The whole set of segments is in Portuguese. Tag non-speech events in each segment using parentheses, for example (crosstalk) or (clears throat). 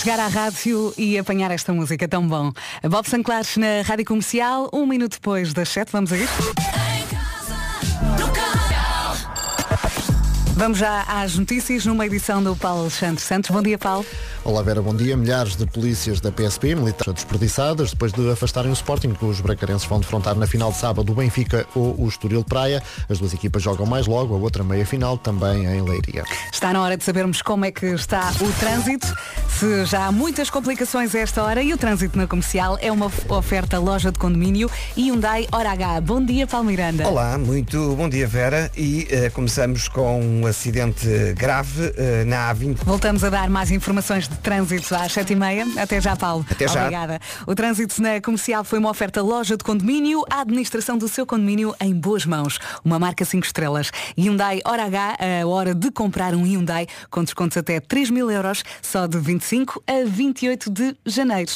chegar à rádio e apanhar esta música tão bom. Bob Sanclares na Rádio Comercial, um minuto depois das 7, vamos a? Vamos já às notícias numa edição do Paulo Alexandre Santos. Bom dia, Paulo. Olá Vera, bom dia. Milhares de polícias da PSP, militares desperdiçadas, depois de afastarem o Sporting, que os bracarenses vão defrontar na final de sábado o Benfica ou o Estoril Praia. As duas equipas jogam mais logo, a outra meia-final também em Leiria. Está na hora de sabermos como é que está o trânsito, se já há muitas complicações a esta hora e o trânsito na comercial é uma oferta loja de condomínio e Hyundai Hora H. Bom dia, Paulo Miranda. Olá, muito bom dia Vera e uh, começamos com um acidente grave uh, na A20. Voltamos a dar mais informações de trânsito às 7h30. Até já, Paulo. Até já. Obrigada. O trânsito na comercial foi uma oferta loja de condomínio, a administração do seu condomínio em boas mãos. Uma marca 5 estrelas. Hyundai Hora H, a hora de comprar um Hyundai com descontos até 3 mil euros, só de 25 a 28 de janeiro.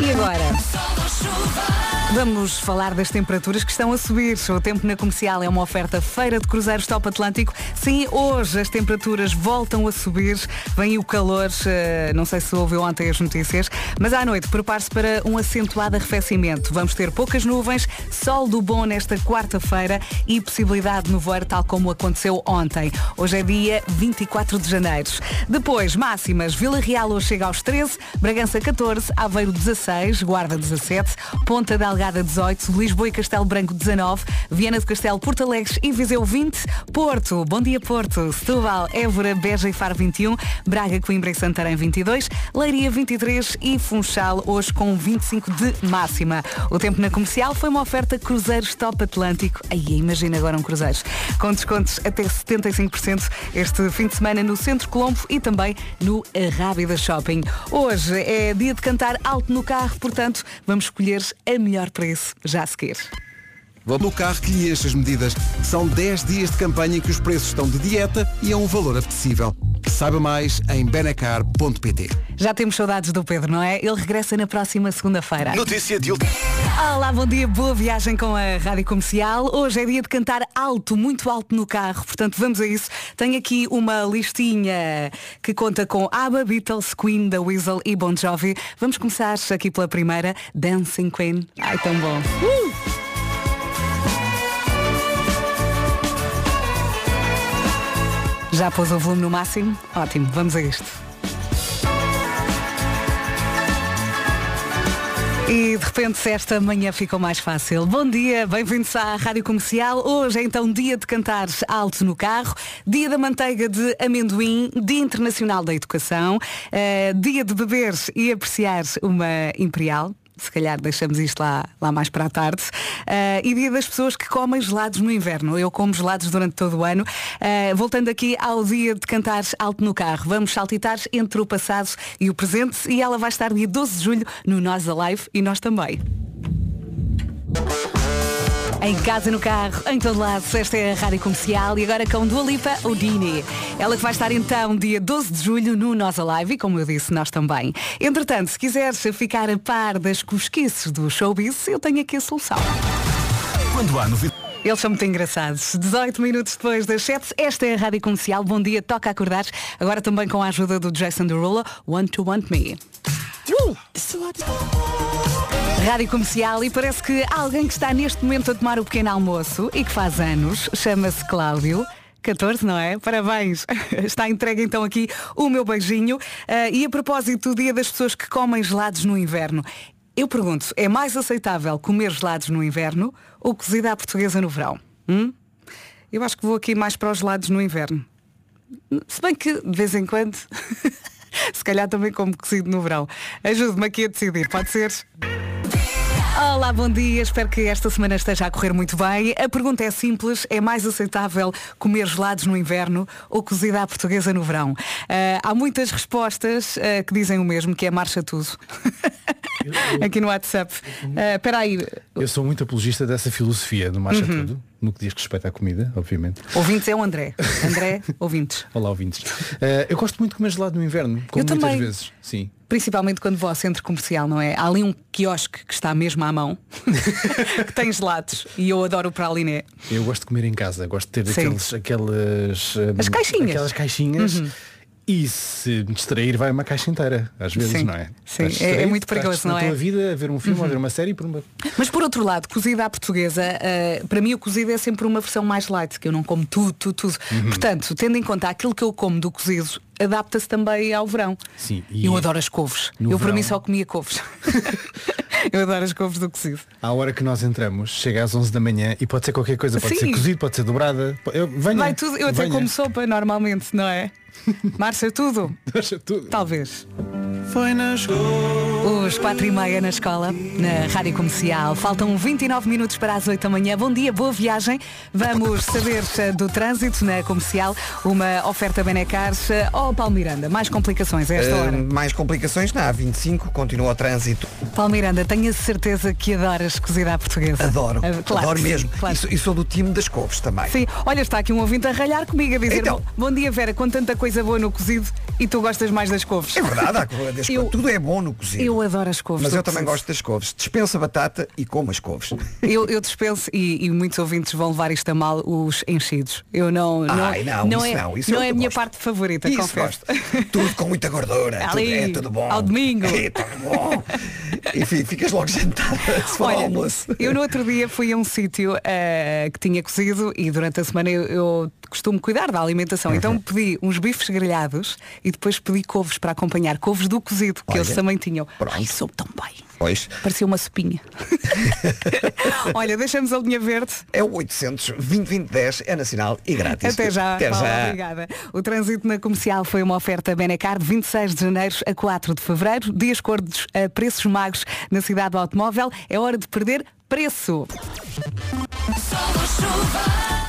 E agora? Vamos falar das temperaturas que estão a subir. O tempo na comercial é uma oferta feira de cruzeiros top Atlântico. Sim, hoje as temperaturas voltam a subir. Vem o calor, eh, não sei se ouviu ontem as notícias, mas à noite prepare-se para um acentuado arrefecimento. Vamos ter poucas nuvens, sol do bom nesta quarta-feira e possibilidade de nevoeiro tal como aconteceu ontem. Hoje é dia 24 de janeiro. Depois, máximas. Vila Real hoje chega aos 13, Bragança 14, Aveiro 16, Guarda 17, Ponta Delgada 18, Lisboa e Castelo Branco 19, Viana do Castelo, Porto Alegre e Viseu 20, Porto, Bom Dia Porto, Setúbal, Évora, Beja e Faro 21, Braga, Coimbra e Santarém 22, Leiria 23 e Funchal hoje com 25 de máxima. O tempo na comercial foi uma oferta Cruzeiros Top Atlântico. Aí, imagina agora um cruzeiro. Com descontos até 75% este fim de semana no Centro Colombo e também no Rábida Shopping. Hoje é dia de cantar alto no carro, portanto, vamos escolher a melhor preço já a seguir. Vou no carro que lhe as medidas. São 10 dias de campanha em que os preços estão de dieta e a um valor apetecível. Saiba mais em benecar.pt. Já temos saudades do Pedro, não é? Ele regressa na próxima segunda-feira. Notícia de. Olá, bom dia, boa viagem com a Rádio Comercial. Hoje é dia de cantar alto, muito alto no carro, portanto vamos a isso. Tenho aqui uma listinha que conta com ABBA, Beatles, Queen, The Weasel e Bon Jovi. Vamos começar aqui pela primeira, Dancing Queen. Ai, tão bom. Uh! Já pôs o volume no máximo? Ótimo, vamos a isto. E de repente esta manhã ficou mais fácil. Bom dia, bem-vindos à Rádio Comercial. Hoje é então dia de cantar alto no carro, dia da manteiga de amendoim, dia internacional da educação, uh, dia de beber e apreciar uma imperial se calhar deixamos isto lá, lá mais para a tarde. Uh, e dia das pessoas que comem gelados no inverno. Eu como gelados durante todo o ano. Uh, voltando aqui ao dia de cantar alto no carro. Vamos saltitar entre o passado e o presente e ela vai estar dia 12 de julho no Nós Alive e nós também. Em casa, no carro, em todo lado, esta é a Rádio Comercial e agora com Dua Lipa Odini. Ela que vai estar então dia 12 de julho no Nós Alive e como eu disse, nós também. Entretanto, se quiseres ficar a par das cosquices do showbiz, eu tenho aqui a solução. Quando há novidade. Eles são muito engraçados. 18 minutos depois das 7, esta é a Rádio Comercial. Bom dia, toca acordar. Agora também com a ajuda do Jason Derulo, Want to Want Me. Uh! Rádio Comercial e parece que há alguém que está neste momento a tomar o pequeno almoço e que faz anos, chama-se Cláudio. 14, não é? Parabéns. (laughs) Está entregue então aqui o meu beijinho. Uh, e a propósito do dia das pessoas que comem gelados no inverno. Eu pergunto, é mais aceitável comer gelados no inverno ou cozida à portuguesa no verão? Hum? Eu acho que vou aqui mais para os gelados no inverno. Se bem que, de vez em quando, (laughs) se calhar também como cozido no verão. Ajude-me aqui a decidir, pode ser? Olá, bom dia. Espero que esta semana esteja a correr muito bem. A pergunta é simples: é mais aceitável comer gelados no inverno ou cozida à portuguesa no verão? Uh, há muitas respostas uh, que dizem o mesmo, que é marcha tudo. (laughs) Aqui no WhatsApp. Uh, espera aí. Eu sou muito apologista dessa filosofia do marcha uhum. tudo, no que diz respeito à comida, obviamente. Ouvintes é o André. André, (laughs) ouvintes. Olá, ouvintes. eu gosto muito de comer gelado no inverno, como eu muitas também. vezes. Sim. Principalmente quando vou ao centro comercial, não é? Há ali um quiosque que está mesmo à mão, (laughs) que tem gelados. E eu adoro o praliné. Eu gosto de comer em casa, gosto de ter aqueles, aquelas. As caixinhas. Aquelas caixinhas. Uhum. E se me distrair vai uma caixa inteira, às vezes, Sim, não é? sim. É- é muito perigoso, não é? Tua vida a ver um filme ou a ver uma série por uma. Mas por outro lado, cozida à portuguesa, eh, para mim o cozido é sempre uma versão mais light, que eu não como tudo, tudo, tudo. Uhum. Portanto, tendo em conta aquilo que eu como do cozido, adapta-se também ao verão. Sim, e Eu adoro as couves. Eu para verão- mim só comia couves. (laughs) eu adoro as couves do cozido. À hora que nós entramos, chega às 11 da manhã e pode ser qualquer coisa, pode Sim. ser cozido, pode ser dobrada. Eu, venha, Vai tudo, eu até venha. como sopa normalmente, não é? (laughs) Marcha tudo. Deixa tudo. Talvez. Os quatro e meia na escola, na Rádio Comercial. Faltam 29 minutos para as 8 da manhã. Bom dia, boa viagem. Vamos saber eh, do trânsito na comercial. Uma oferta Benecars. Oh, Paulo Miranda, mais complicações a esta Uh, hora. mais complicações na A25, continua o trânsito. Paulo Miranda, tenho a certeza que adoras cozida à portuguesa. Adoro, Ah, claro adoro que sim, mesmo. claro. E, sou- e sou do time das couves também. Sim, olha, está aqui um ouvinte a ralhar comigo a dizer Então. Bom dia Vera, com tanta coisa boa no cozido e tu gostas mais das couves. É verdade, há (laughs) Eu- tudo é bom no cozido. Eu adoro as couves. Mas eu também cozido. gosto das couves. Dispensa batata e como as couves. Eu, eu dispenso e, e muitos ouvintes vão levar isto a mal os enchidos. Eu não. não, Ai, não, é, não, isso não é a minha gosto. parte favorita, Isso confesso. gosto. Tudo com muita gordura. (laughs) tudo, Ali, é tudo bom. ao domingo. É tudo bom. (laughs) Enfim, ficas logo sentada se for Olha, almoço. eu no outro dia fui a um sítio eh, que tinha cozido e durante a semana eu, eu costumo cuidar da alimentação. Uhum. Então pedi uns bifes grelhados e depois pedi couves para acompanhar, couves do cozido, que Olha, eles também tinham. pronto. Ai, soube tão bem. Pois. Parecia uma sopinha. (laughs) Olha, deixamos a linha verde. É o 800 2010 é nacional e grátis. Até já, Até Paula, já. obrigada. O trânsito na comercial foi uma oferta Benecar de 26 de janeiro a 4 de fevereiro, dias cordos a preços magos na cidade do automóvel. É hora de perder preço.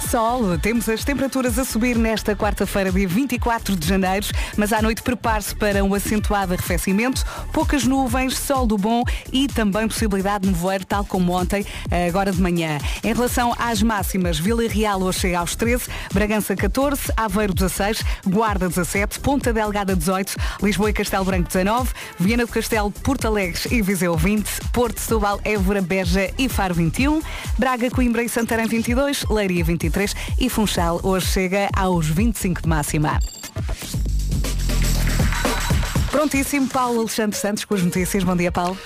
Sol, temos as temperaturas a subir nesta quarta-feira, dia 24 de janeiro, mas à noite prepare-se para um acentuado arrefecimento, poucas nuvens, sol do bom e também possibilidade de nevoeiro, tal como ontem, agora de manhã. Em relação às máximas, Vila Real hoje chega aos 13, Bragança 14, Aveiro 16, Guarda 17, Ponta Delgada 18, Lisboa e Castelo Branco 19, Viana do Castelo, Porto Alegre e Viseu 20, Porto, Setúbal, Évora, Beja e Faro 21, Braga, Coimbra e Santarém 22, Leiria 23 e Funchal hoje chega aos 25 de máxima. Prontíssimo, Paulo Alexandre Santos com as notícias. Bom dia, Paulo.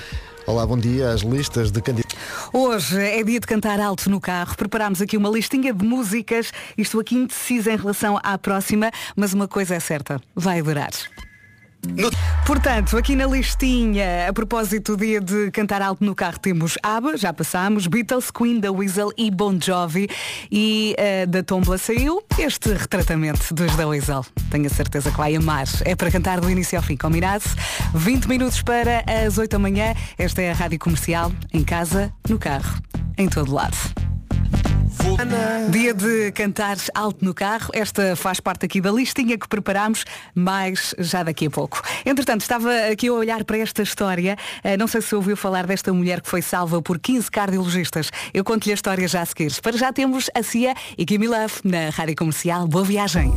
Olá, bom dia. As listas de candidatos. Hoje é dia de cantar alto no carro. Preparámos aqui uma listinha de músicas. Estou aqui indecisa em relação à próxima, mas uma coisa é certa, vai durar. Portanto, aqui na listinha, a propósito do dia de cantar alto no carro, temos ABBA, já passámos, Beatles, Queen, The Weasel e Bon Jovi. E eh, da Tombola saiu este retratamento dos The Weasel. Tenho a certeza que vai amar. É para cantar do início ao fim, combinado? 20 minutos para as 8 da manhã. Esta é a Rádio Comercial, em casa, no carro, em todo lado. Dia de cantar alto no carro. Esta faz parte aqui da listinha que preparámos, mais já daqui a pouco. Entretanto, estava aqui a olhar para esta história. Eh, Não sei se ouviu falar desta mulher que foi salva por 15 cardiologistas. Eu conto-lhe a história já a seguir. Para já temos a Cia e Gimme Love na Rádio Comercial. Boa viagem.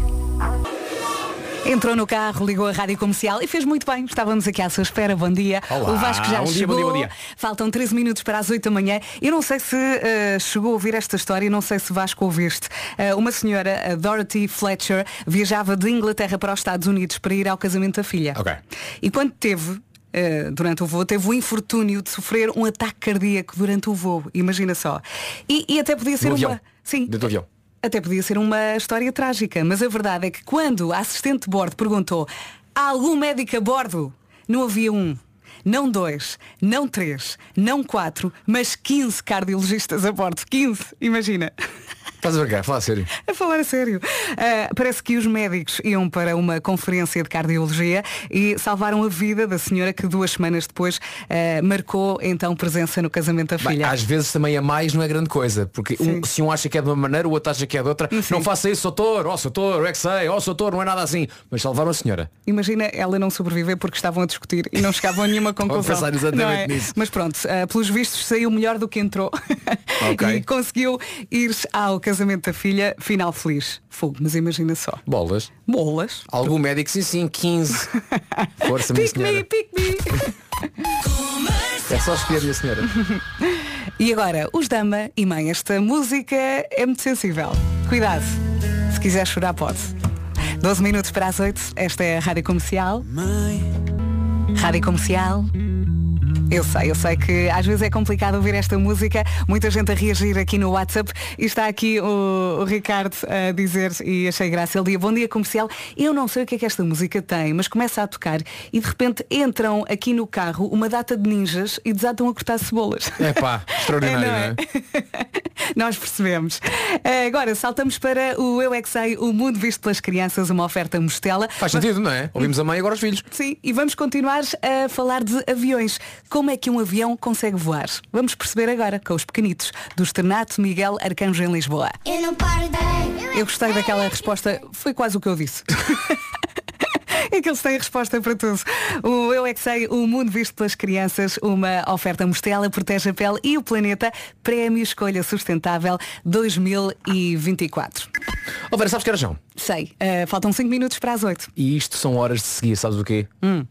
Entrou no carro, ligou a rádio comercial e fez muito bem. Estávamos aqui à sua espera. Bom dia. Olá, o Vasco já bom dia, chegou. bom dia, bom dia. Faltam 13 minutos para as 8 da manhã. Eu não sei se eh, chegou a ouvir esta história, não sei se Vasco ouviste. Eh, uma senhora, a Dorothy Fletcher, viajava de Inglaterra para os Estados Unidos para ir ao casamento da filha. Ok. E quando teve, eh, durante o voo, teve o infortúnio de sofrer um ataque cardíaco durante o voo. Imagina só. E, e até podia ser uma. avião. Sim. Dentro do avião. Até podia ser uma história trágica, mas a verdade é que quando a assistente de bordo perguntou há algum médico a bordo, não havia um, não dois, não três, não quatro, mas 15 cardiologistas a bordo. 15, imagina. (laughs) Estás a brincar, fala a sério. A falar a sério. Ah, parece que os médicos iam para uma conferência de cardiologia e salvaram a vida da senhora que duas semanas depois ah, marcou então presença no casamento da Bem, filha. às vezes também a mais não é grande coisa, porque um- se um acha que é de uma maneira, o outro acha que é de outra, Sim. não faça isso, doutor, ó doutor, eu é que sei, ó doutor, não é nada assim. Mas salvaram a senhora. Imagina ela não sobreviver porque estavam a discutir e não chegavam a nenhuma (laughs) conclusão. pensar exatamente é? nisso. Mas pronto, ah, pelos vistos saiu melhor do que entrou Ok. (laughs) e conseguiu ir ao casamento da filha, final feliz. Fogo, mas imagina só. Bolas. Bolas. Algum médico, sim, sim, 15. (laughs) Força, minha Pick me, senhora. pick me. É só escolher, minha senhora. E agora, os dama e mãe, esta música é muito sensível. Cuidado, se quiser chorar pode. 12 minutos para as 8, esta é a Rádio Comercial. Rádio Comercial. Eu sei, eu sei que às vezes é complicado ouvir esta música, muita gente a reagir aqui no WhatsApp e está aqui o, o Ricardo a dizer, e achei graça, ele diz, bom dia comercial, eu não sei o que é que esta música tem, mas começa a tocar e de repente entram aqui no carro uma data de ninjas e desatam a cortar cebolas. É pá, (laughs) extraordinário, É, não não é? (laughs) Nós percebemos. Agora saltamos para o Eu é que Sei, o mundo visto pelas crianças, uma oferta mostela. Faz sentido, não é? Ouvimos a mãe e agora os filhos. Sim, e vamos continuar a falar de aviões. Como é que um avião consegue voar? Vamos perceber agora com os pequenitos do Externato Miguel Arcanjo em Lisboa. Eu não paro de... Eu gostei daquela resposta, foi quase o que eu disse. (laughs) É que eles têm resposta para tudo. O Eu é que sei, o mundo visto pelas crianças, uma oferta Mostela, protege a pele e o planeta, prémio Escolha Sustentável 2024. Ó Vera, sabes que horas são? Sei, eh, faltam 5 minutos para as 8. E isto são horas de seguir, sabes o quê?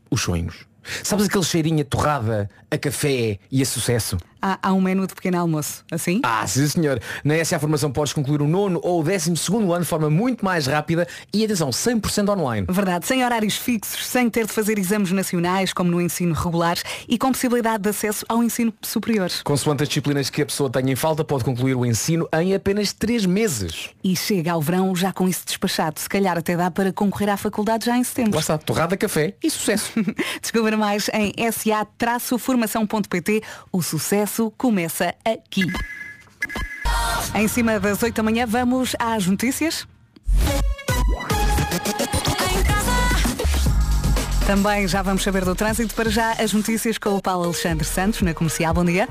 Os sonhos. Sabes aquele cheirinho a torrada, a café e a sucesso? Há, há um menu de pequeno almoço, assim? Ah, sim senhor. Na SA Formação podes concluir o nono ou o décimo segundo ano de forma muito mais rápida e atenção, 100% online. Verdade, sem horários fixos, sem ter de fazer exames nacionais, como no ensino regular, e com possibilidade de acesso ao ensino superior. Consoante as disciplinas que a pessoa tenha em falta, pode concluir o ensino em apenas 3 meses. E chega ao verão já com isso despachado. Se calhar até dá para concorrer à faculdade já em setembro. Lá está, torrada, café e sucesso. (laughs) Descubra mais em sa-formação.pt. O sucesso começa aqui. Em cima das 8 da manhã, vamos às notícias. Também já vamos saber do trânsito. Para já, as notícias com o Paulo Alexandre Santos, na Comercial. Bom dia.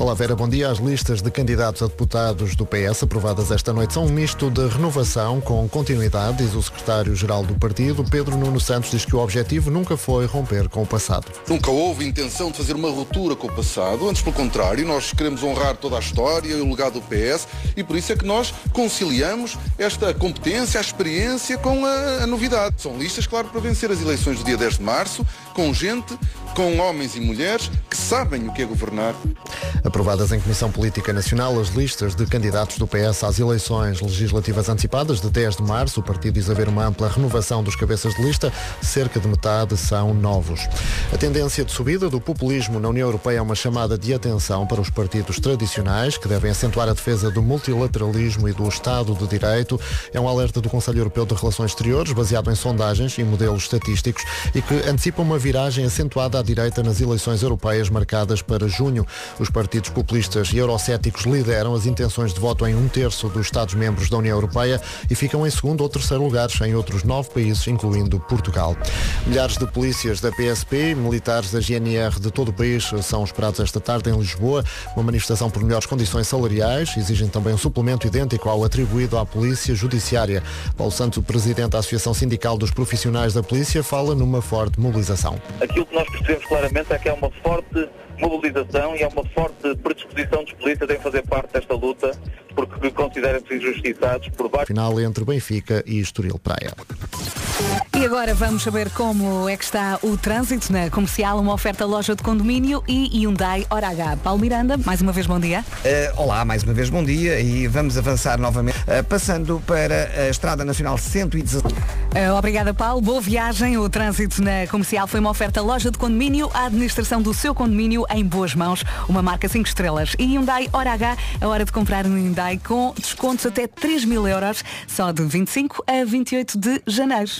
Olá Vera, bom dia. As listas de candidatos a deputados do PS aprovadas esta noite são um misto de renovação com continuidade, diz o secretário-geral do partido. Pedro Nuno Santos diz que o objetivo nunca foi romper com o passado. Nunca houve intenção de fazer uma ruptura com o passado, antes pelo contrário, nós queremos honrar toda a história e o legado do PS e por isso é que nós conciliamos esta competência, a experiência com a, a novidade. São listas, claro, para vencer as eleições do dia 10 de março, com gente, com homens e mulheres que sabem o que é governar. Aprovadas em Comissão Política Nacional as listas de candidatos do PS às eleições legislativas antecipadas de 10 de março. O partido diz haver uma ampla renovação dos cabeças de lista. Cerca de metade são novos. A tendência de subida do populismo na União Europeia é uma chamada de atenção para os partidos tradicionais que devem acentuar a defesa do multilateralismo e do Estado de Direito. É um alerta do Conselho Europeu de Relações Exteriores, baseado em sondagens e modelos estatísticos e que antecipa uma viragem acentuada à direita nas eleições europeias marcadas para junho. Os partidos populistas e eurocéticos lideram as intenções de voto em um terço dos Estados-membros da União Europeia e ficam em segundo ou terceiro lugares em outros nove países, incluindo Portugal. Milhares de polícias da PSP e militares da GNR de todo o país são esperados esta tarde em Lisboa. Uma manifestação por melhores condições salariais. Exigem também um suplemento idêntico ao atribuído à Polícia Judiciária. Paulo Santos, presidente da Associação Sindical dos Profissionais da Polícia, fala numa forte mobilização. Aquilo que nós percebemos claramente é que é uma forte mobilização e é uma forte predisposição dos polícias em fazer parte desta luta porque consideram-se injustiçados por vários. Final entre Benfica e Estoril Praia. E agora vamos saber como é que está o trânsito na comercial, uma oferta loja de condomínio e Hyundai Hora H. Paulo Miranda, mais uma vez bom dia. Eh, olá, mais uma vez bom dia e vamos avançar novamente, eh, passando para a Estrada Nacional 117. Uh, obrigada, Paulo. Boa viagem. O trânsito na comercial foi uma oferta loja de condomínio, a administração do seu condomínio em boas mãos, uma marca 5 estrelas. E Hyundai Hora H, a hora de comprar um Hyundai com descontos até 3 mil euros, só de 25 a 28 de janeiro.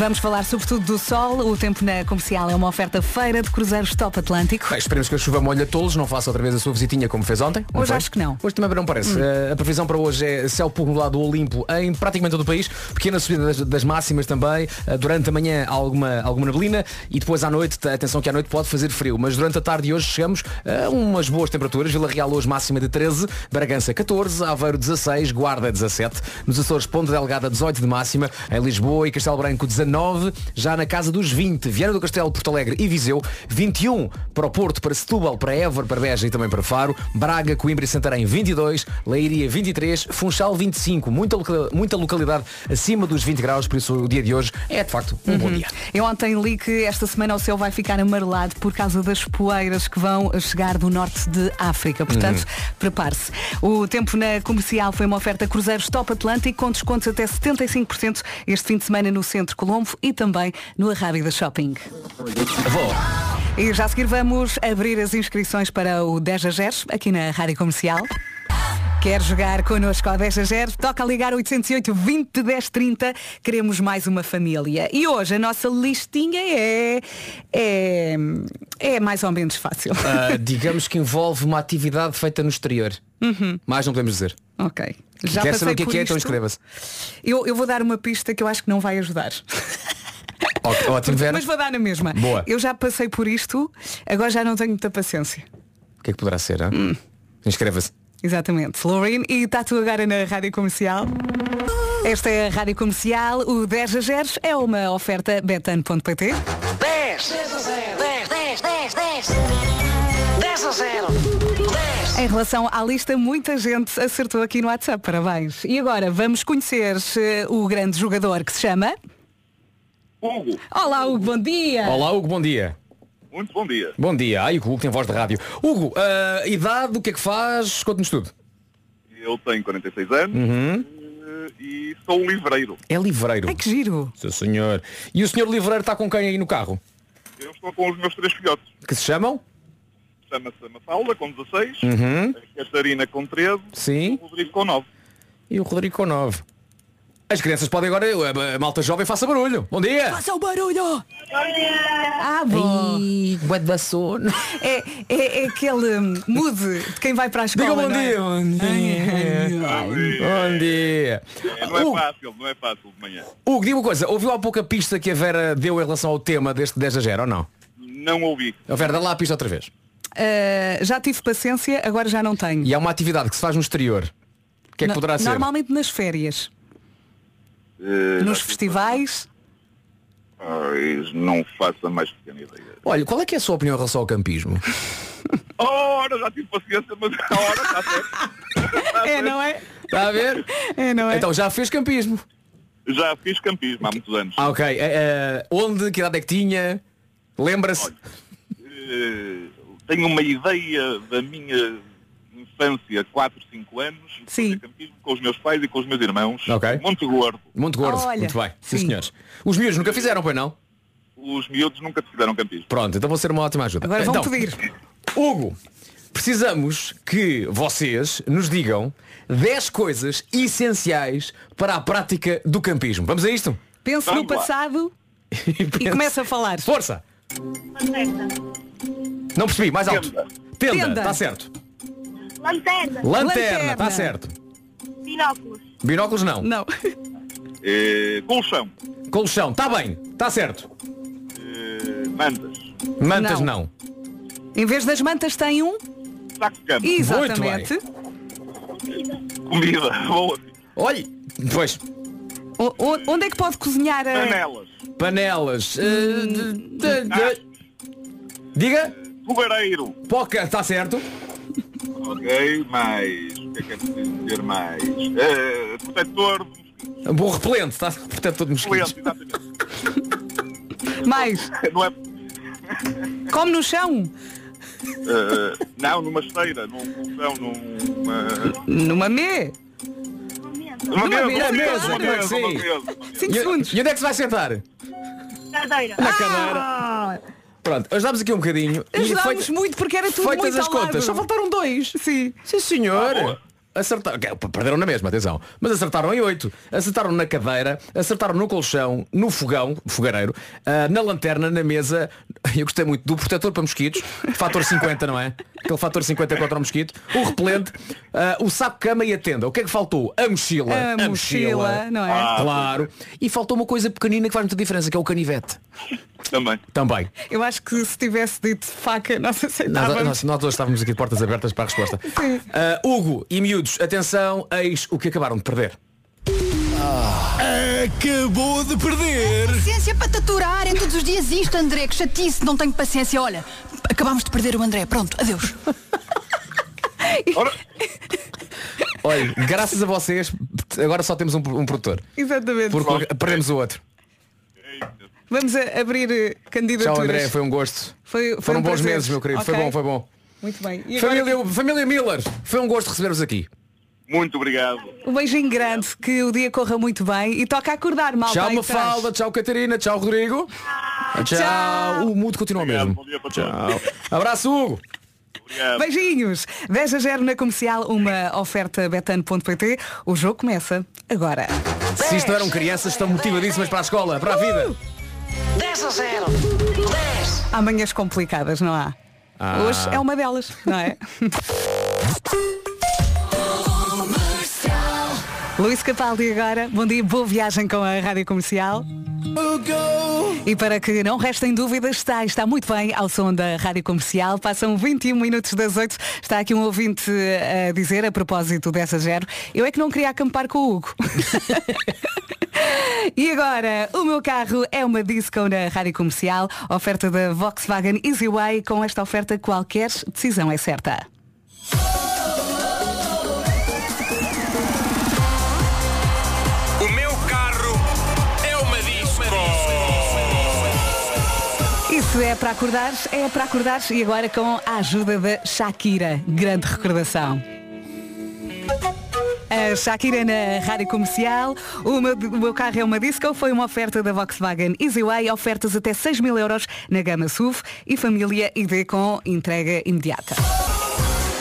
Vamos falar sobretudo do sol. O tempo na comercial é uma oferta feira de cruzeiros top Atlântico. Bem, esperemos que a chuva molhe a todos, não faça outra vez a sua visitinha como fez ontem. Hoje foi? acho que não. Hoje também não parece. Eh, a previsão para hoje é céu pouco nublado do Olimpo em praticamente todo o país, pequena subida das, das máximas também. Eh, durante a manhã alguma, alguma neblina e depois à noite, atenção que à noite pode fazer frio, mas durante a tarde de hoje chegamos a umas boas temperaturas. Vila Real hoje máxima de 13, Bragança 14, Aveiro 16, Guarda 17, nos Açores Ponta Delgada 18 de máxima, em Lisboa e Castelo Branco 19 19, já na casa dos 20. Viana do Castelo, Porto Alegre e Viseu. 21 para o Porto, para Setúbal, para Évora, para Beja e também para Faro. Braga, Coimbra e Santarém 22. Leiria 23. Funchal 25. Muita, loca- muita localidade acima dos 20 graus, por isso o dia de hoje é de facto um bom dia. Eu ontem li que esta semana o céu vai ficar amarelado por causa das poeiras que vão chegar do norte de África. Portanto, prepare-se. O tempo na comercial foi uma oferta Cruzeiros Top Atlântico com descontos até 75% este fim de semana no Centro Colombo e também no Arrábida Shopping. E já a seguir vamos abrir as inscrições para o 10 a 0 aqui na Rádio Comercial. Quer jogar connosco ao 10 a 0? Toca ligar 808 20 10 30. Queremos mais uma família. E hoje a nossa listinha é. é, é mais ou menos fácil. Ah, digamos que envolve uma atividade feita no exterior. Mais não podemos dizer. ok. Já Quer passei saber o que é que é? Então isto. inscreva-se. Eu, eu vou dar uma pista que eu acho que não vai ajudar. (laughs) Ótimo, Vera. Mas vou dar na mesma. Boa. Eu já passei por isto, agora já não tenho muita paciência. O que é que poderá ser? hã? Hum. Inscreva-se. Exatamente. Lorraine e está tu agora na Rádio Comercial. Esta é a Rádio Comercial, o 10 a 0 é uma oferta betano.pt 10 10 a 0 10 10 10 10 10 a 0 10 Em relação à lista, muita gente acertou aqui no WhatsApp, parabéns. E agora vamos conhecer eh, o grande jogador que se chama... Hugo, Olá Hugo, bom dia! Olá, Hugo, bom dia. muito bom dia. Bom dia. Ai, o Hugo tem voz de rádio. Hugo, ah, idade, o que é que faz? Conte-nos tudo. Eu tenho 46 anos eh, e sou livreiro. É livreiro. Ai que giro! Seu senhor. E o senhor livreiro está com quem aí no carro? Eu estou com os meus três filhotes. Que se chamam? Chama-se a Mafalda com 16, Uhum. a Catarina com 13 Sim. o Rodrigo com 9. E o Rodrigo com 9. As crianças podem agora, a, malta jovem faça barulho. Bom dia! Faça o barulho! Ah, bom! Bué de sono. É, é, é aquele hum, mood de quem vai para a escola. Diga bom é? dia. Bom dia. Bom dia. Não é fácil, não é fácil de manhã. Hugo, diga uma coisa. Ouviu há pouco a pista que a Vera deu em relação ao tema deste 10 a 0 ou não? Não ouvi. A Vera, dá lá a pista outra vez. Ah, já tive paciência, agora já não tenho. E há uma atividade que se faz no exterior. O que é que No- poderá ser? Normalmente nas férias, Eh, nos festivais. Ai, não faço a mais pequena ideia. Olha, qual é que é a sua opinião em relação ao campismo? (laughs) Ora, já tive paciência, mas (laughs) a hora está certo. É, não é? Está a ver? É, não é? Então já fez campismo. Já fiz campismo há muitos anos. Ah, ok. Eh, onde? Que idade é que tinha? Lembra-se? Tenho uma ideia da minha infância, 4, 5 anos, de Sim. fazer campismo com os meus pais e com os meus irmãos. Ok. Monte Gordo. Monte Gordo. Olha, Muito bem. Sim, sim. senhores. Os miúdos nunca fizeram, pois não? Os miúdos nunca fizeram campismo. Pronto, então vou ser uma ótima ajuda. Agora vão então, pedir. Hugo, precisamos que vocês nos digam 10 coisas essenciais para a prática do campismo. Vamos a isto? Pense no Vamos lá. passado (laughs) E e começa a falar. Força! Não percebi, mais alto. Tenda. Tenda, Tenda. está certo. Lanterna. Lanterna, Lanterna. está certo. Binóculos. Binóculos não. Não. Eh, colchão. Colchão, está bem, está certo. Eh, mantas. Mantas Não. não. Em vez das mantas tem um. Saco de cama. Exatamente. Comida. Boa. Olhe, pois, O- o- onde é que pode cozinhar a... Panelas. panelas. eh, de- de- de- Diga, Fogareiro. poca, está certo. Ok, mais. O que é que é preciso dizer mais? Eh, protetor de mosquitos. Bom repelente, está portanto todo mosquitos. Excelente, exatamente. Mais. (laughs) Não é. Come no chão. eh, não, numa esteira, num colchão, numa. Numa me. Numa mesa, claro, mesa, sim. numa mesa. Cinco E, segundos. e onde é que se vai sentar? Cadeira. Na cadeira. Ah, Pronto, ajudámos aqui um bocadinho. Ajudámos muito porque era tudo Feitas muito as contas, só faltaram dois. Sim. Sim, senhor. Ah. Acertaram, perderam na mesma, atenção. Mas acertaram em oito. Acertaram na cadeira, acertaram no colchão, no fogão, fogareiro, ah, na lanterna, na mesa. Eu gostei muito do protetor para mosquitos, fator 50, não é? Aquele fator 50 contra o mosquito, o repelente, ah, o saco-cama e a tenda. O que é que faltou? A mochila. A mochila, não é? Claro. E faltou uma coisa pequenina que faz muita diferença, que é o canivete. Também. Também. Eu acho que se tivesse dito faca, nós aceitávamos. nós, nós dois estávamos aqui de portas abertas para a resposta. Sim. Ah, Hugo e miúdos, atenção, eis o que acabaram de perder. Acabou de perder. Paciência para te aturar, é todos os dias isto, André, que chatice, não tenho paciência. Olha, acabámos de perder o André, pronto, adeus. (laughs) (laughs) (laughs) Olha, graças a vocês, agora só temos um, um produtor. Exatamente. Porque perdemos o outro. Vamos a- abrir eh, candidaturas. Tchau André, foi um gosto. Foi- foi Foram um bons prazer. meses, meu querido. Foi Ok. bom, foi bom. Muito bem. E agora Família, família Miller, foi um gosto receber-vos aqui. Muito obrigado. Um beijinho grande, que o dia corra muito bem e toca acordar, malta. tchau. Mafalda, tchau Catarina, tchau Rodrigo. Tchau. O mudo continua mesmo. Tchau. Abraço Hugo. Beijinhos. 10 a 0 na comercial, uma oferta betano.pt. O jogo começa agora. Se isto eram crianças, estão motivadíssimas para a escola, para a vida. 10 a 0. 10. Há manhãs complicadas, não há? Ah. Hoje é uma delas, não é? (laughs) Luís Capaldi agora, bom dia, boa viagem com a Rádio Comercial. E para que não restem dúvidas, está, está muito bem ao som da Rádio Comercial. Passam 21 minutos das 8. Está aqui um ouvinte eh, a dizer, a propósito dessa zero, eu é que não queria acampar com o Hugo. (laughs) E agora, o meu carro é uma disco na Rádio Comercial, oferta da Volkswagen Easyway. Com esta oferta, qualquer decisão é certa. Isso é para acordar, é para acordar e agora com a ajuda da Shakira. Grande recordação. A Shakira na rádio comercial. O meu, o meu carro é uma disco. Foi uma oferta da Volkswagen Easyway. Ofertas até 6 mil euros na gama SUV e família ID com entrega imediata.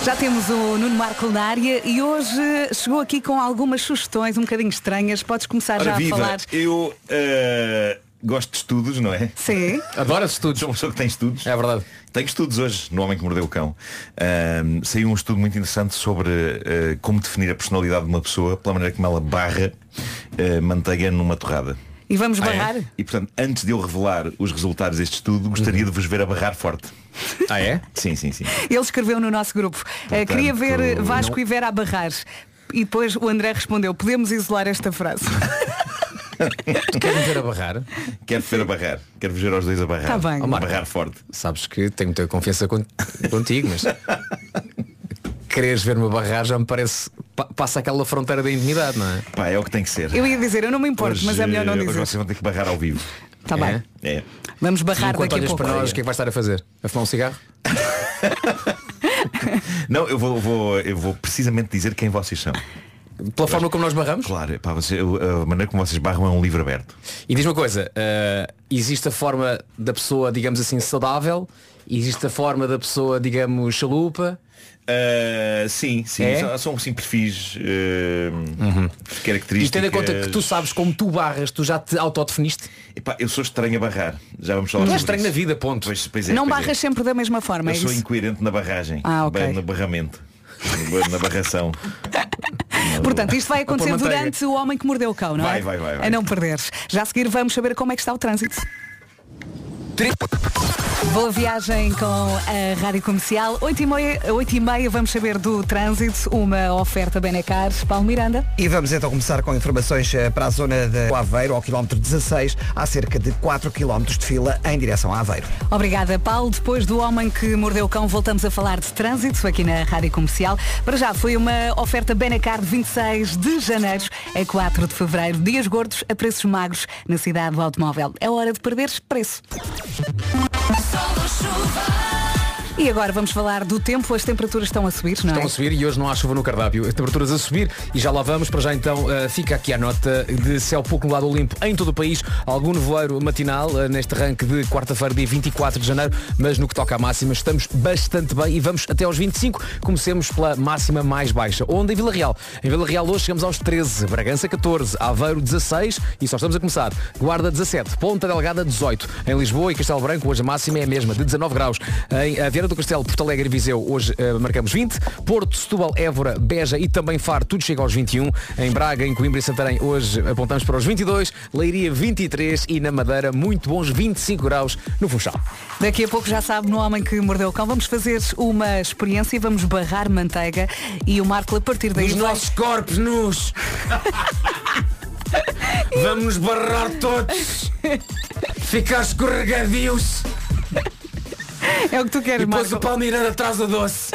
Já temos o Nuno Marco na área e hoje chegou aqui com algumas sugestões um bocadinho estranhas. Podes começar já Ora a viva, falar. eu eh, gosto de estudos, não é? Sim. Adoro estudos. Sou uma pessoa que tem estudos. É verdade. Tenho estudos hoje no Homem que Mordeu o Cão. Ahm, saiu um estudo muito interessante sobre eh, como definir a personalidade de uma pessoa pela maneira como ela barra eh, manteiga numa torrada. E vamos Ah, é? barrar? E portanto, antes de eu revelar os resultados deste estudo, gostaria de vos ver a barrar forte. Ah é? Sim, sim, sim. Ele escreveu no nosso grupo. eh, queria ver Vasco não- e Vera a barrar. E depois o André respondeu, podemos isolar esta frase. (laughs) (laughs) Queres ver a barrar? Quero ver a barrar. Quero ver aos dois a barrar. Tá bem. A barrar forte. Sabes que tenho muita confiança con- contigo, mas queres ver-me a barrar já me parece pa- passa aquela fronteira da intimidade, não é? Pá, é o que tem que ser. Eu ia dizer, eu não me importo, Hoje, mas é melhor não hoje dizer. vocês vão ter que barrar ao vivo. Tá bem. É. Vamos barrar daqui a pouco. para nós, o que é que vais estar a fazer? A fumar um cigarro? (laughs) Não, eu vou, vou- eu vou precisamente dizer quem vocês são. Pela forma como nós barramos? Claro, pá, você, a maneira como vocês barram é um livro aberto. E diz uma coisa, eh, existe a forma da pessoa, digamos assim, saudável, existe a forma da pessoa, digamos, chalupa. Uh, sim, sim. É? São, são assim perfis uh, características. E tendo em conta que tu sabes como tu barras, tu já te autodefiniste? Epá, eu sou estranho a barrar. Já vamos falar Não é estranho isso. na vida, ponto. Pois, pois é, não é. barras sempre da mesma forma, Eu é sou isso? incoerente na barragem. Ah, ok. Ba- No barramento. Na barração. (laughs) Portanto, isto vai acontecer durante o Homem que Mordeu o Cão, não Vai, é? vai, vai, vai. A não perderes. Já a seguir vamos saber como é que está o trânsito. Boa viagem com a Rádio Comercial. 8 e, meia, 8 e meia vamos saber do trânsito, uma oferta Benecar. Paulo Miranda. E vamos então começar com informações eh, para a zona de Aveiro, ao quilómetro 16, há cerca de 4 quilómetros de fila em direção a Aveiro. Obrigada, Paulo. Depois do Homem que Mordeu o Cão, voltamos a falar de trânsito aqui na Rádio Comercial. Para já, foi uma oferta Benecar de 26 de janeiro a 4 de fevereiro. Dias gordos a preços magros na cidade do automóvel. É hora de perderes preço. Sol ou chuva. E agora vamos falar do tempo. As temperaturas estão a subir, não é? Estão a subir e hoje não há chuva no cardápio. As temperaturas a subir e já lá vamos. Para já então eh, fica aqui a nota de céu pouco nublado limpo em todo o país. Algum nevoeiro matinal eh, neste arranque de quarta-feira, dia 24 de janeiro. Mas no que toca à máxima estamos bastante bem e vamos até aos 25. Comecemos pela máxima mais baixa. Onde em Vila Real? Em Vila Real hoje chegamos aos 13. Bragança 14. Aveiro 16. E só estamos a começar. Guarda 17. Ponta Delgada 18. Em Lisboa e Castelo Branco hoje a máxima é a mesma, de 19 graus. Em eh, Vieira do Castelo, Porto Alegre e Viseu hoje eh, marcamos 20. Porto, Setúbal, Évora, Beja e também Faro, tudo chega aos 21. Em Braga, em Coimbra e Santarém hoje apontamos para os 22. Leiria 23 e na Madeira muito bons 25 graus no Funchal. Daqui a pouco já sabe, no Homem que Mordeu o Cão, vamos fazer uma experiência e vamos barrar manteiga. E o Marco, a partir daí. Os vai- nossos corpos nus. (laughs) Vamos nos barrar todos. Ficar escorregadios. É o que tu E queres, depois Marco. o Palmeiranda traz a doce.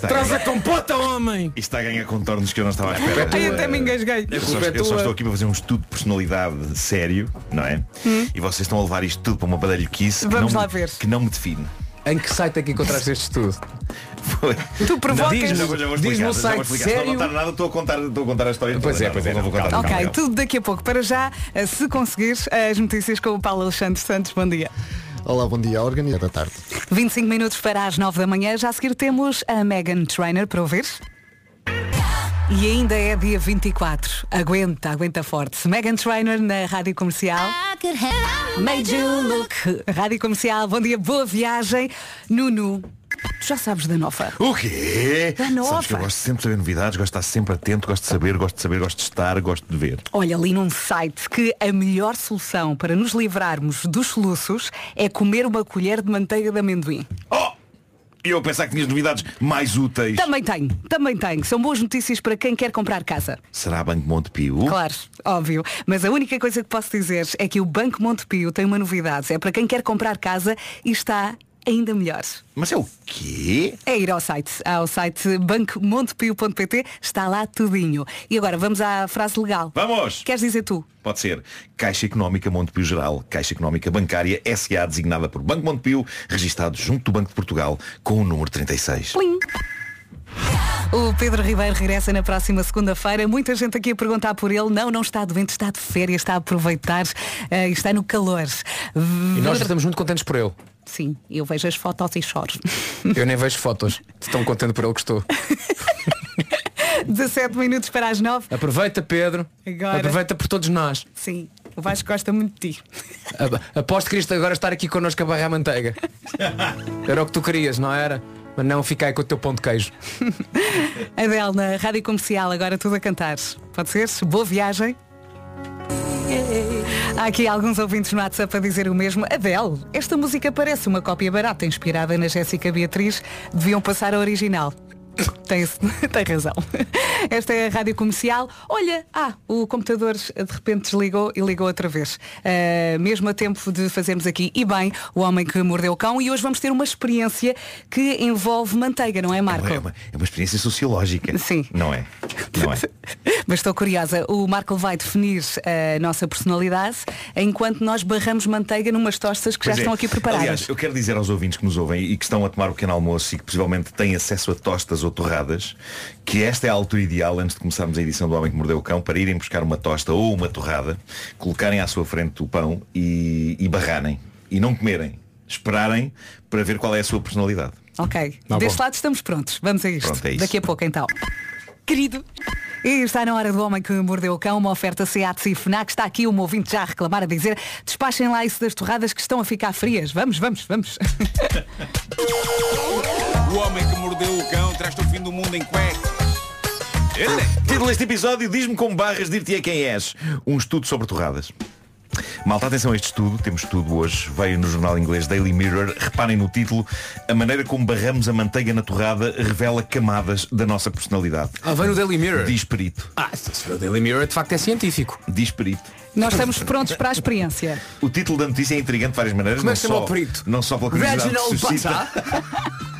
Traz a compota, homem. Isto está a ganhar contornos que eu não estava à espera. Ai, até me engasguei. Eu só, eu só estou aqui para fazer um estudo de personalidade sério, não é? E vocês estão a levar isto tudo para uma badalhoquice que, Vamos não lá me- ver. que não me define. Em que site é que encontraste este estudo? Foi. Tu provocas. Diz-me, já vou- já vou explicar, diz-me um site explicar. Se não sério. notar nada, estou a contar, estou a contar a história. Pois toda. é, Não, pois é, não vou contar Ok, não. tudo daqui a pouco. Para já, eh, se conseguires, as notícias com o Paulo Alexandre Santos. Bom dia. Olá, bom dia. A organizada da tarde. 25 minutos para as 9 da manhã. Já a seguir temos a Megan Trainer para ouvir. E ainda é dia 24. Aguenta, aguenta forte. Megan Trainer na Rádio Comercial. Made you look. Rádio Comercial, bom dia, boa viagem. Nuno, tu já sabes da nova. O quê? Da nova. Sabes que eu gosto sempre de saber novidades, gosto de estar sempre atento, gosto de saber, gosto de saber, gosto de estar, gosto de ver. Olha ali num site que a melhor solução para nos livrarmos dos soluços é comer uma colher de manteiga de amendoim. Oh! E eu pensar que tinhas novidades mais úteis. Também tenho, também tenho. São boas notícias para quem quer comprar casa. Será Banco Montepio? Claro, óbvio. Mas a única coisa que posso dizer é que o Banco Montepio tem uma novidade. É para quem quer comprar casa e está ainda melhor. Mas é o quê? É ir ao site, ao site bancomontepio.pt, está lá tudinho. E agora vamos à frase legal. Vamos! Queres dizer tu? Pode ser Caixa Económica Montepio Geral, Caixa Económica Bancária SA designada por Banco Montepio, registado junto do Banco de Portugal com o número 36. Plim. O Pedro Ribeiro regressa na próxima segunda-feira. Muita gente aqui a perguntar por ele. Não, não está doente, está de férias, está a aproveitar e está no calor. E nós estamos muito contentes por ele. Sim, eu vejo as fotos e choro. (laughs) Eu nem vejo fotos. Tão contente por ele que estou. (laughs) 17 minutos para as 9. Aproveita, Pedro. Agora. Aproveita por todos nós. Sim, o Vasco gosta muito de ti. A- Aposto que isto agora estar aqui connosco a barrar manteiga. Era o que tu querias, não era? Mas não ficar com o teu pão de queijo. (laughs) Adele na Rádio Comercial, agora tudo a cantar. Pode ser? Boa viagem. Há aqui alguns ouvintes no WhatsApp a dizer o mesmo. Adele, esta música parece uma cópia barata inspirada na Jéssica Beatriz. Deviam passar a original. Tem, (laughs) tem razão. Esta é a rádio comercial. Olha, ah, o computador de repente desligou e ligou outra vez. Ah, mesmo a tempo de fazermos aqui, e bem, o homem que mordeu o cão. E hoje vamos ter uma experiência que envolve manteiga, não é, Marco? É uma, é uma experiência sociológica. Sim. Não é? Não é? (laughs) Mas estou curiosa. O Marco vai definir a nossa personalidade enquanto nós barramos manteiga numas tostas que já Pois é. estão aqui preparadas. Aliás, eu quero dizer aos ouvintes que nos ouvem e que estão a tomar o pequeno almoço e que possivelmente têm acesso a tostas ou torradas, que esta é a altura ideal antes de começarmos a edição do Homem que Mordeu o Cão para irem buscar uma tosta ou uma torrada, colocarem à sua frente o pão e, e barrarem. E não comerem. Esperarem para ver qual é a sua personalidade. Ok. Tá Deste bom. lado estamos prontos. Vamos a isto. Pronto, é isso. Daqui a pouco então. Querido. E está na hora do homem que mordeu o cão, uma oferta SEAT e FNAC. Está aqui um ouvinte já a reclamar, a dizer despachem lá isso das torradas que estão a ficar frias. Vamos, vamos, vamos. (laughs) O homem que mordeu o cão traz-te o fim do mundo em cueca. Título deste episódio Diz-me com barras dir-te quem és Um estudo sobre torradas Malta, atenção a este estudo, temos estudo hoje. Veio no jornal inglês Daily Mirror. Reparem no título. A maneira como barramos a manteiga na torrada Revela camadas da nossa personalidade. Ah, vem no Daily Mirror. Diz perito. Ah, se for o Daily Mirror de facto é científico. Diz perito Nós estamos prontos para a experiência. O título da notícia é intrigante de várias maneiras é não só, o perito? Não só pela curiosidade que suscita (laughs)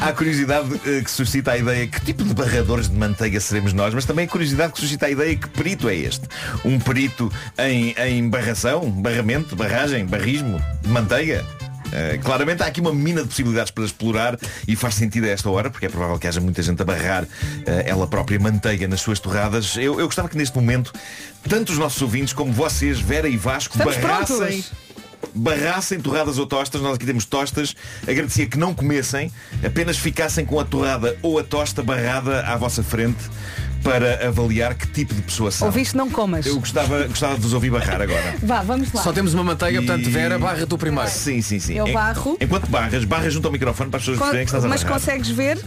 Há a curiosidade eh, que suscita a ideia que tipo de barradores de manteiga seremos nós, mas também a curiosidade que suscita a ideia que perito é este. Um perito em, em barração, barramento, barragem, barrismo de manteiga. Eh, claramente há aqui uma mina de possibilidades para explorar e faz sentido a esta hora, porque é provável que haja muita gente a barrar eh, ela própria manteiga nas suas torradas. Eu, eu gostava que neste momento, tanto os nossos ouvintes como vocês, Vera e Vasco, Estamos barrassem prontos. barrassem torradas ou tostas, nós aqui temos tostas, agradecia que não comessem, apenas ficassem com a torrada ou a tosta barrada à vossa frente para avaliar que tipo de pessoa são. Ouviste, não comas. Eu gostava, gostava de vos ouvir barrar agora. (laughs) Vá, vamos lá. Só temos uma manteiga, portanto, Vera, barra tu primeiro. Sim, sim, sim. Eu En- barro. Enquanto barras, barra junto ao microfone para as pessoas perceberem que estás a Mas barrar. consegues ver?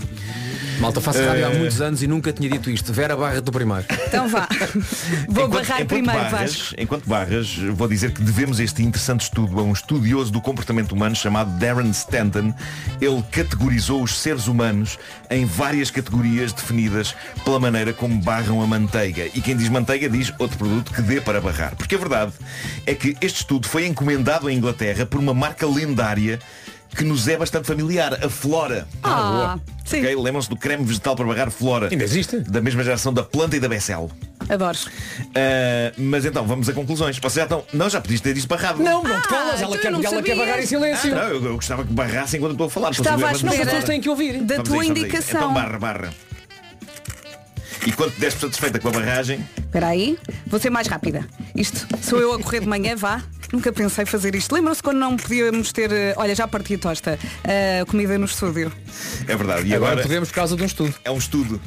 Malta, faço rádio há Eh, muitos anos e nunca tinha dito isto. Vera Barra do primeiro. Então vá. (laughs) Vou Enquanto- barrar enquanto primeiro, barras, Vasco. Enquanto barras, vou dizer que devemos este interessante estudo a um estudioso do comportamento humano chamado Darren Stanton. Ele categorizou os seres humanos em várias categorias definidas pela maneira como barram a manteiga. E quem diz manteiga diz outro produto que dê para barrar. Porque a verdade é que este estudo foi encomendado em Inglaterra por uma marca lendária que nos é bastante familiar, a Flora. Ah, sim. Ok, Lembram-se do creme vegetal para barrar Flora. Ainda existe? Da mesma geração da planta e da Becel. Adoro. Uh, mas então, vamos a conclusões. Vocês já estão. Não, já podias ter isto barrado. Não, não te calas, então ela, quer, não ela quer barrar em silêncio. Ah, não, eu, eu gostava que barrassem enquanto estou a falar. Estava a saber, mas espera não pessoas têm que ouvir. da Vamos tua a isso, vamos a isso. indicação. Então barra, barra. E quando estiveres satisfeita com a barragem, Espera aí, vou ser mais rápida. Isto, sou eu a correr de manhã, vá. Nunca pensei fazer isto. Lembram-se quando não podíamos ter, eh, olha, já parti a tosta, a comida no estúdio. é verdade. E Agora, agora, podemos por causa de um estudo. é um estudo.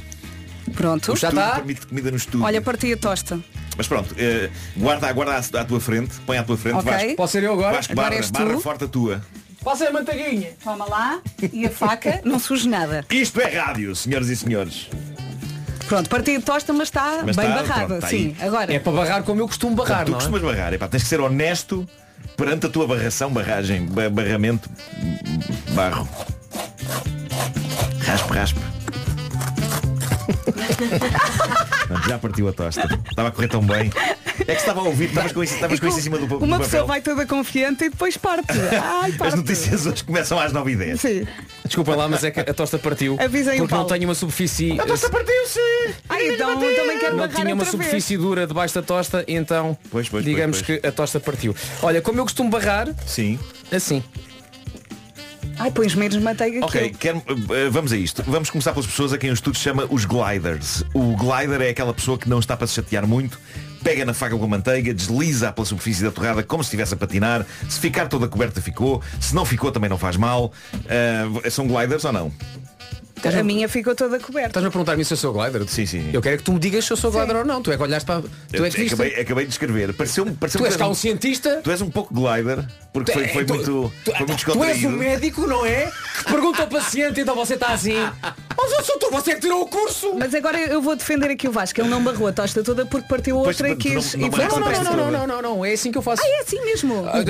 Pronto. O Já está? permite comida no estudo. Olha, parti a tosta. Mas pronto, eh, guarda, guarda à, à tua frente, põe à tua frente, Ok. Vasco. Posso ser eu agora? Vasco, Agora barra, barra forte a tua. Passa a manteiguinha. Toma lá. E a faca não surge nada. Isto é rádio, senhoras e senhores. Pronto, parti a tosta, mas está Mas bem está, barrada. pronto, está Sim, agora. É para barrar como eu costumo barrar, tu não é? costumas barrar, epá, tens que ser honesto perante a tua barração, barragem, ba- barramento, barro. Raspa, raspa. Já partiu a tosta. Estava a correr tão bem. É que estava a ouvir, estavas com isso, estavas com isso em cima do, do Uma papel. pessoa vai toda confiante e depois parte. Ai, parte. As notícias hoje começam às 9h10. Sim. Desculpa lá, mas é que a tosta partiu. Avisem porque não tenho uma superfície. A tosta partiu-se! Ai, então também quero Não tinha uma outra vez. superfície dura debaixo da tosta, então Pois, pois, digamos pois, pois. que a tosta partiu. Olha, como eu costumo barrar, Sim. assim. Ai, pões menos manteiga que Ok, eu. quero- eh, vamos a isto. Vamos começar pelas pessoas a quem o estudo chama os gliders. O glider é aquela pessoa que não está para se chatear muito, pega na faca com a manteiga, desliza pela superfície da torrada como se estivesse a patinar. Se ficar toda coberta ficou, se não ficou também não faz mal. Ah, são gliders ou não? A minha ficou toda coberta. Estás-me a perguntar-me se eu sou glider? Sim, sim. Eu quero é que tu me digas se eu sou glider ou não. Tu é que olhaste para. Tu é que viste. acabei, acabei de escrever. Pareceu-me pareceu Tu és cá um cientista. Tu és um pouco glider, porque foi, foi Tu- muito, tu- foi muito Tu és o médico, não é? Que pergunta ao paciente, então você está assim. Mas eu sou tu, você é que tirou o curso. Mas agora eu vou defender aqui o Vasco. Ele não barrou a tosta toda porque partiu Pois, outra e quis. não e Não, não, não, não, não, não, não. É assim que eu faço. Ah, é assim mesmo. Ah,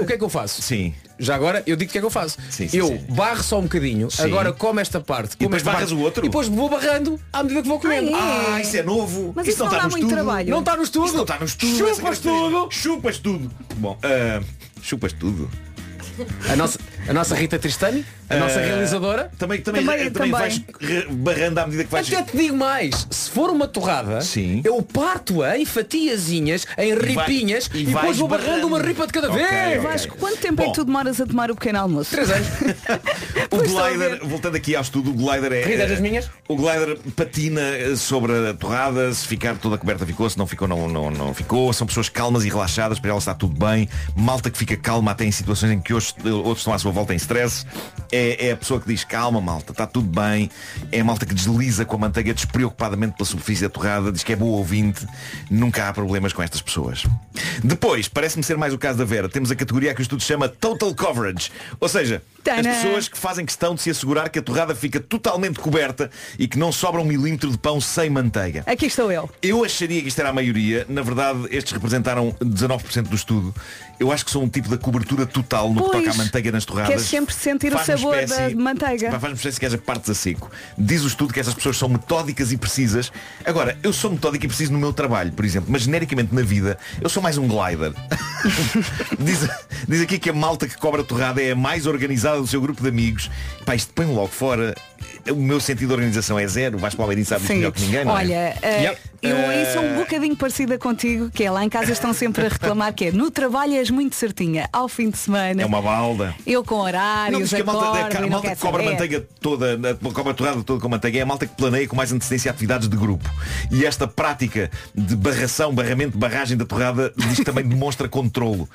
o que é que eu faço? Sim. Já agora eu digo o que é que eu faço. Sim, sim, eu sim. barro só um bocadinho, Sim. agora como esta parte, como depois esta barras parte, o outro? E depois vou barrando à medida que vou comendo. Ah, Ah, isso é novo. Mas isso isso não está dá muito trabalho. Não está no estudo. Isso não está no estudo. Chupas característica. tudo. Chupas tudo. Bom, ah, chupas tudo. A nossa, a nossa Rita Tristani, a nossa Ah, realizadora. Também, também, Também- também, também. vais re- barrando à medida que vais. Até te digo mais, se for uma torrada, Sim. eu parto-a em fatiazinhas, em ripinhas e e, depois vou barrando barrando. uma ripa de cada Ok, vez. ok. Vasco, quanto tempo é Bom. que tu demoras a tomar o pequeno almoço? Três anos. (laughs) O Pois está a glider, voltando aqui ao estudo, o glider é. Ridas das minhas? O glider patina eh, sobre a torrada, se ficar toda coberta ficou, se não ficou, não, não, não ficou. São pessoas calmas e relaxadas, para elas está tudo bem. Malta que fica calma até em situações em que outros, outros estão à sua volta em stress. É, é a pessoa que diz calma malta, está tudo bem. É a malta que desliza com a manteiga despreocupadamente pela superfície da torrada, diz que é boa ouvinte. Nunca há problemas com estas pessoas. Depois, parece-me ser mais o caso da Vera, temos a categoria que o estudo chama Total Coverage. Ou seja, as pessoas que fazem questão de se assegurar que a torrada fica totalmente coberta e que não sobra um milímetro de pão sem manteiga. Aqui estou eu. Eu acharia que isto era a maioria. Na verdade, estes representaram 19% do estudo. Eu acho que são um tipo da cobertura total no que Pois, toca à manteiga nas torradas. Queres sempre sentir o sabor da manteiga. Faz-me espécie que haja partes a seco. Diz o estudo que essas pessoas são metódicas e precisas. Agora, eu sou metódico e preciso no meu trabalho, por exemplo, mas genericamente na vida, eu sou mais um glider. (laughs) diz, diz aqui que a malta que cobra torrada é a mais organizada do seu grupo de amigos. Pá, isto põe logo fora. O meu sentido de organização é zero. Vais para o Almeirinho sabe melhor que ninguém, não é? Olha, eh, Yep. Eu aí sou um bocadinho parecida contigo, que é lá em casa estão sempre a reclamar que é no trabalho és muito certinha, ao fim de semana. É uma balda. Eu com horários, Não, a malta, acordo a, a malta que cobra a saber. manteiga toda, cobra a torrada toda com manteiga é a malta que planeia com mais antecedência atividades de grupo. E esta prática de barração, barramento, barragem da torrada diz também demonstra controlo.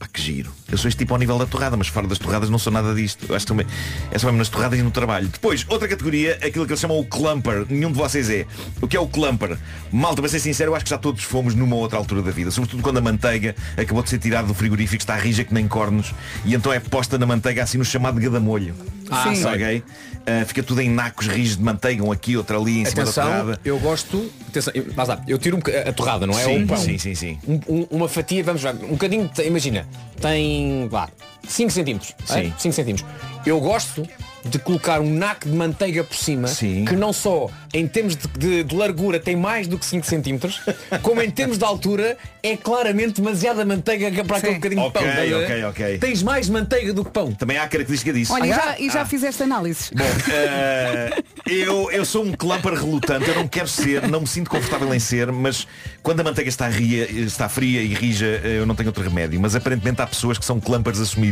Pá, que giro. Eu sou este tipo ao nível da torrada, mas fora das torradas não sou nada disto. Eu acho também é só mesmo nas torradas e no trabalho. Depois, outra categoria, aquilo que eles chamam o clumper. Nenhum de vocês é. O que é o clumper? Malta, para ser sincero, eu acho que já todos fomos numa outra altura da vida. Sobretudo quando a manteiga acabou de ser tirada do frigorífico, está rija que nem cornos, e então é posta na manteiga assim no chamado gadamolho. Ah, Sim. ok? Ah, fica tudo em nacos rijos de manteiga, um aqui, outro ali, em cima da Atenção, torrada. eu gosto. Atenção, eu- lá está, eu tiro um a torrada, não é? Sim, o pão. sim, sim, sim. Um- um- uma fatia, vamos ver, um bocadinho, imagina, tem vá, 5 centímetros. Sim. 5 centímetros. Eu gosto de colocar um naco de manteiga por cima que não só em termos de, de- de largura tem mais do que 5 centímetros, (laughs) como em termos de altura é claramente demasiada manteiga para aquele bocadinho Ok, de pão. estás a ver? ok, ok. Tens mais manteiga do que pão. Também há a característica disso. Olha, e Ah, já, e já Ah. fizeste análises. Bom, (laughs) eh, eu, eu sou um clumper relutante, eu não quero ser, não me sinto confortável em ser, mas quando a manteiga está, ria, está fria e rija, eh, eu não tenho outro remédio. Mas aparentemente há pessoas que são clumpers assumidos.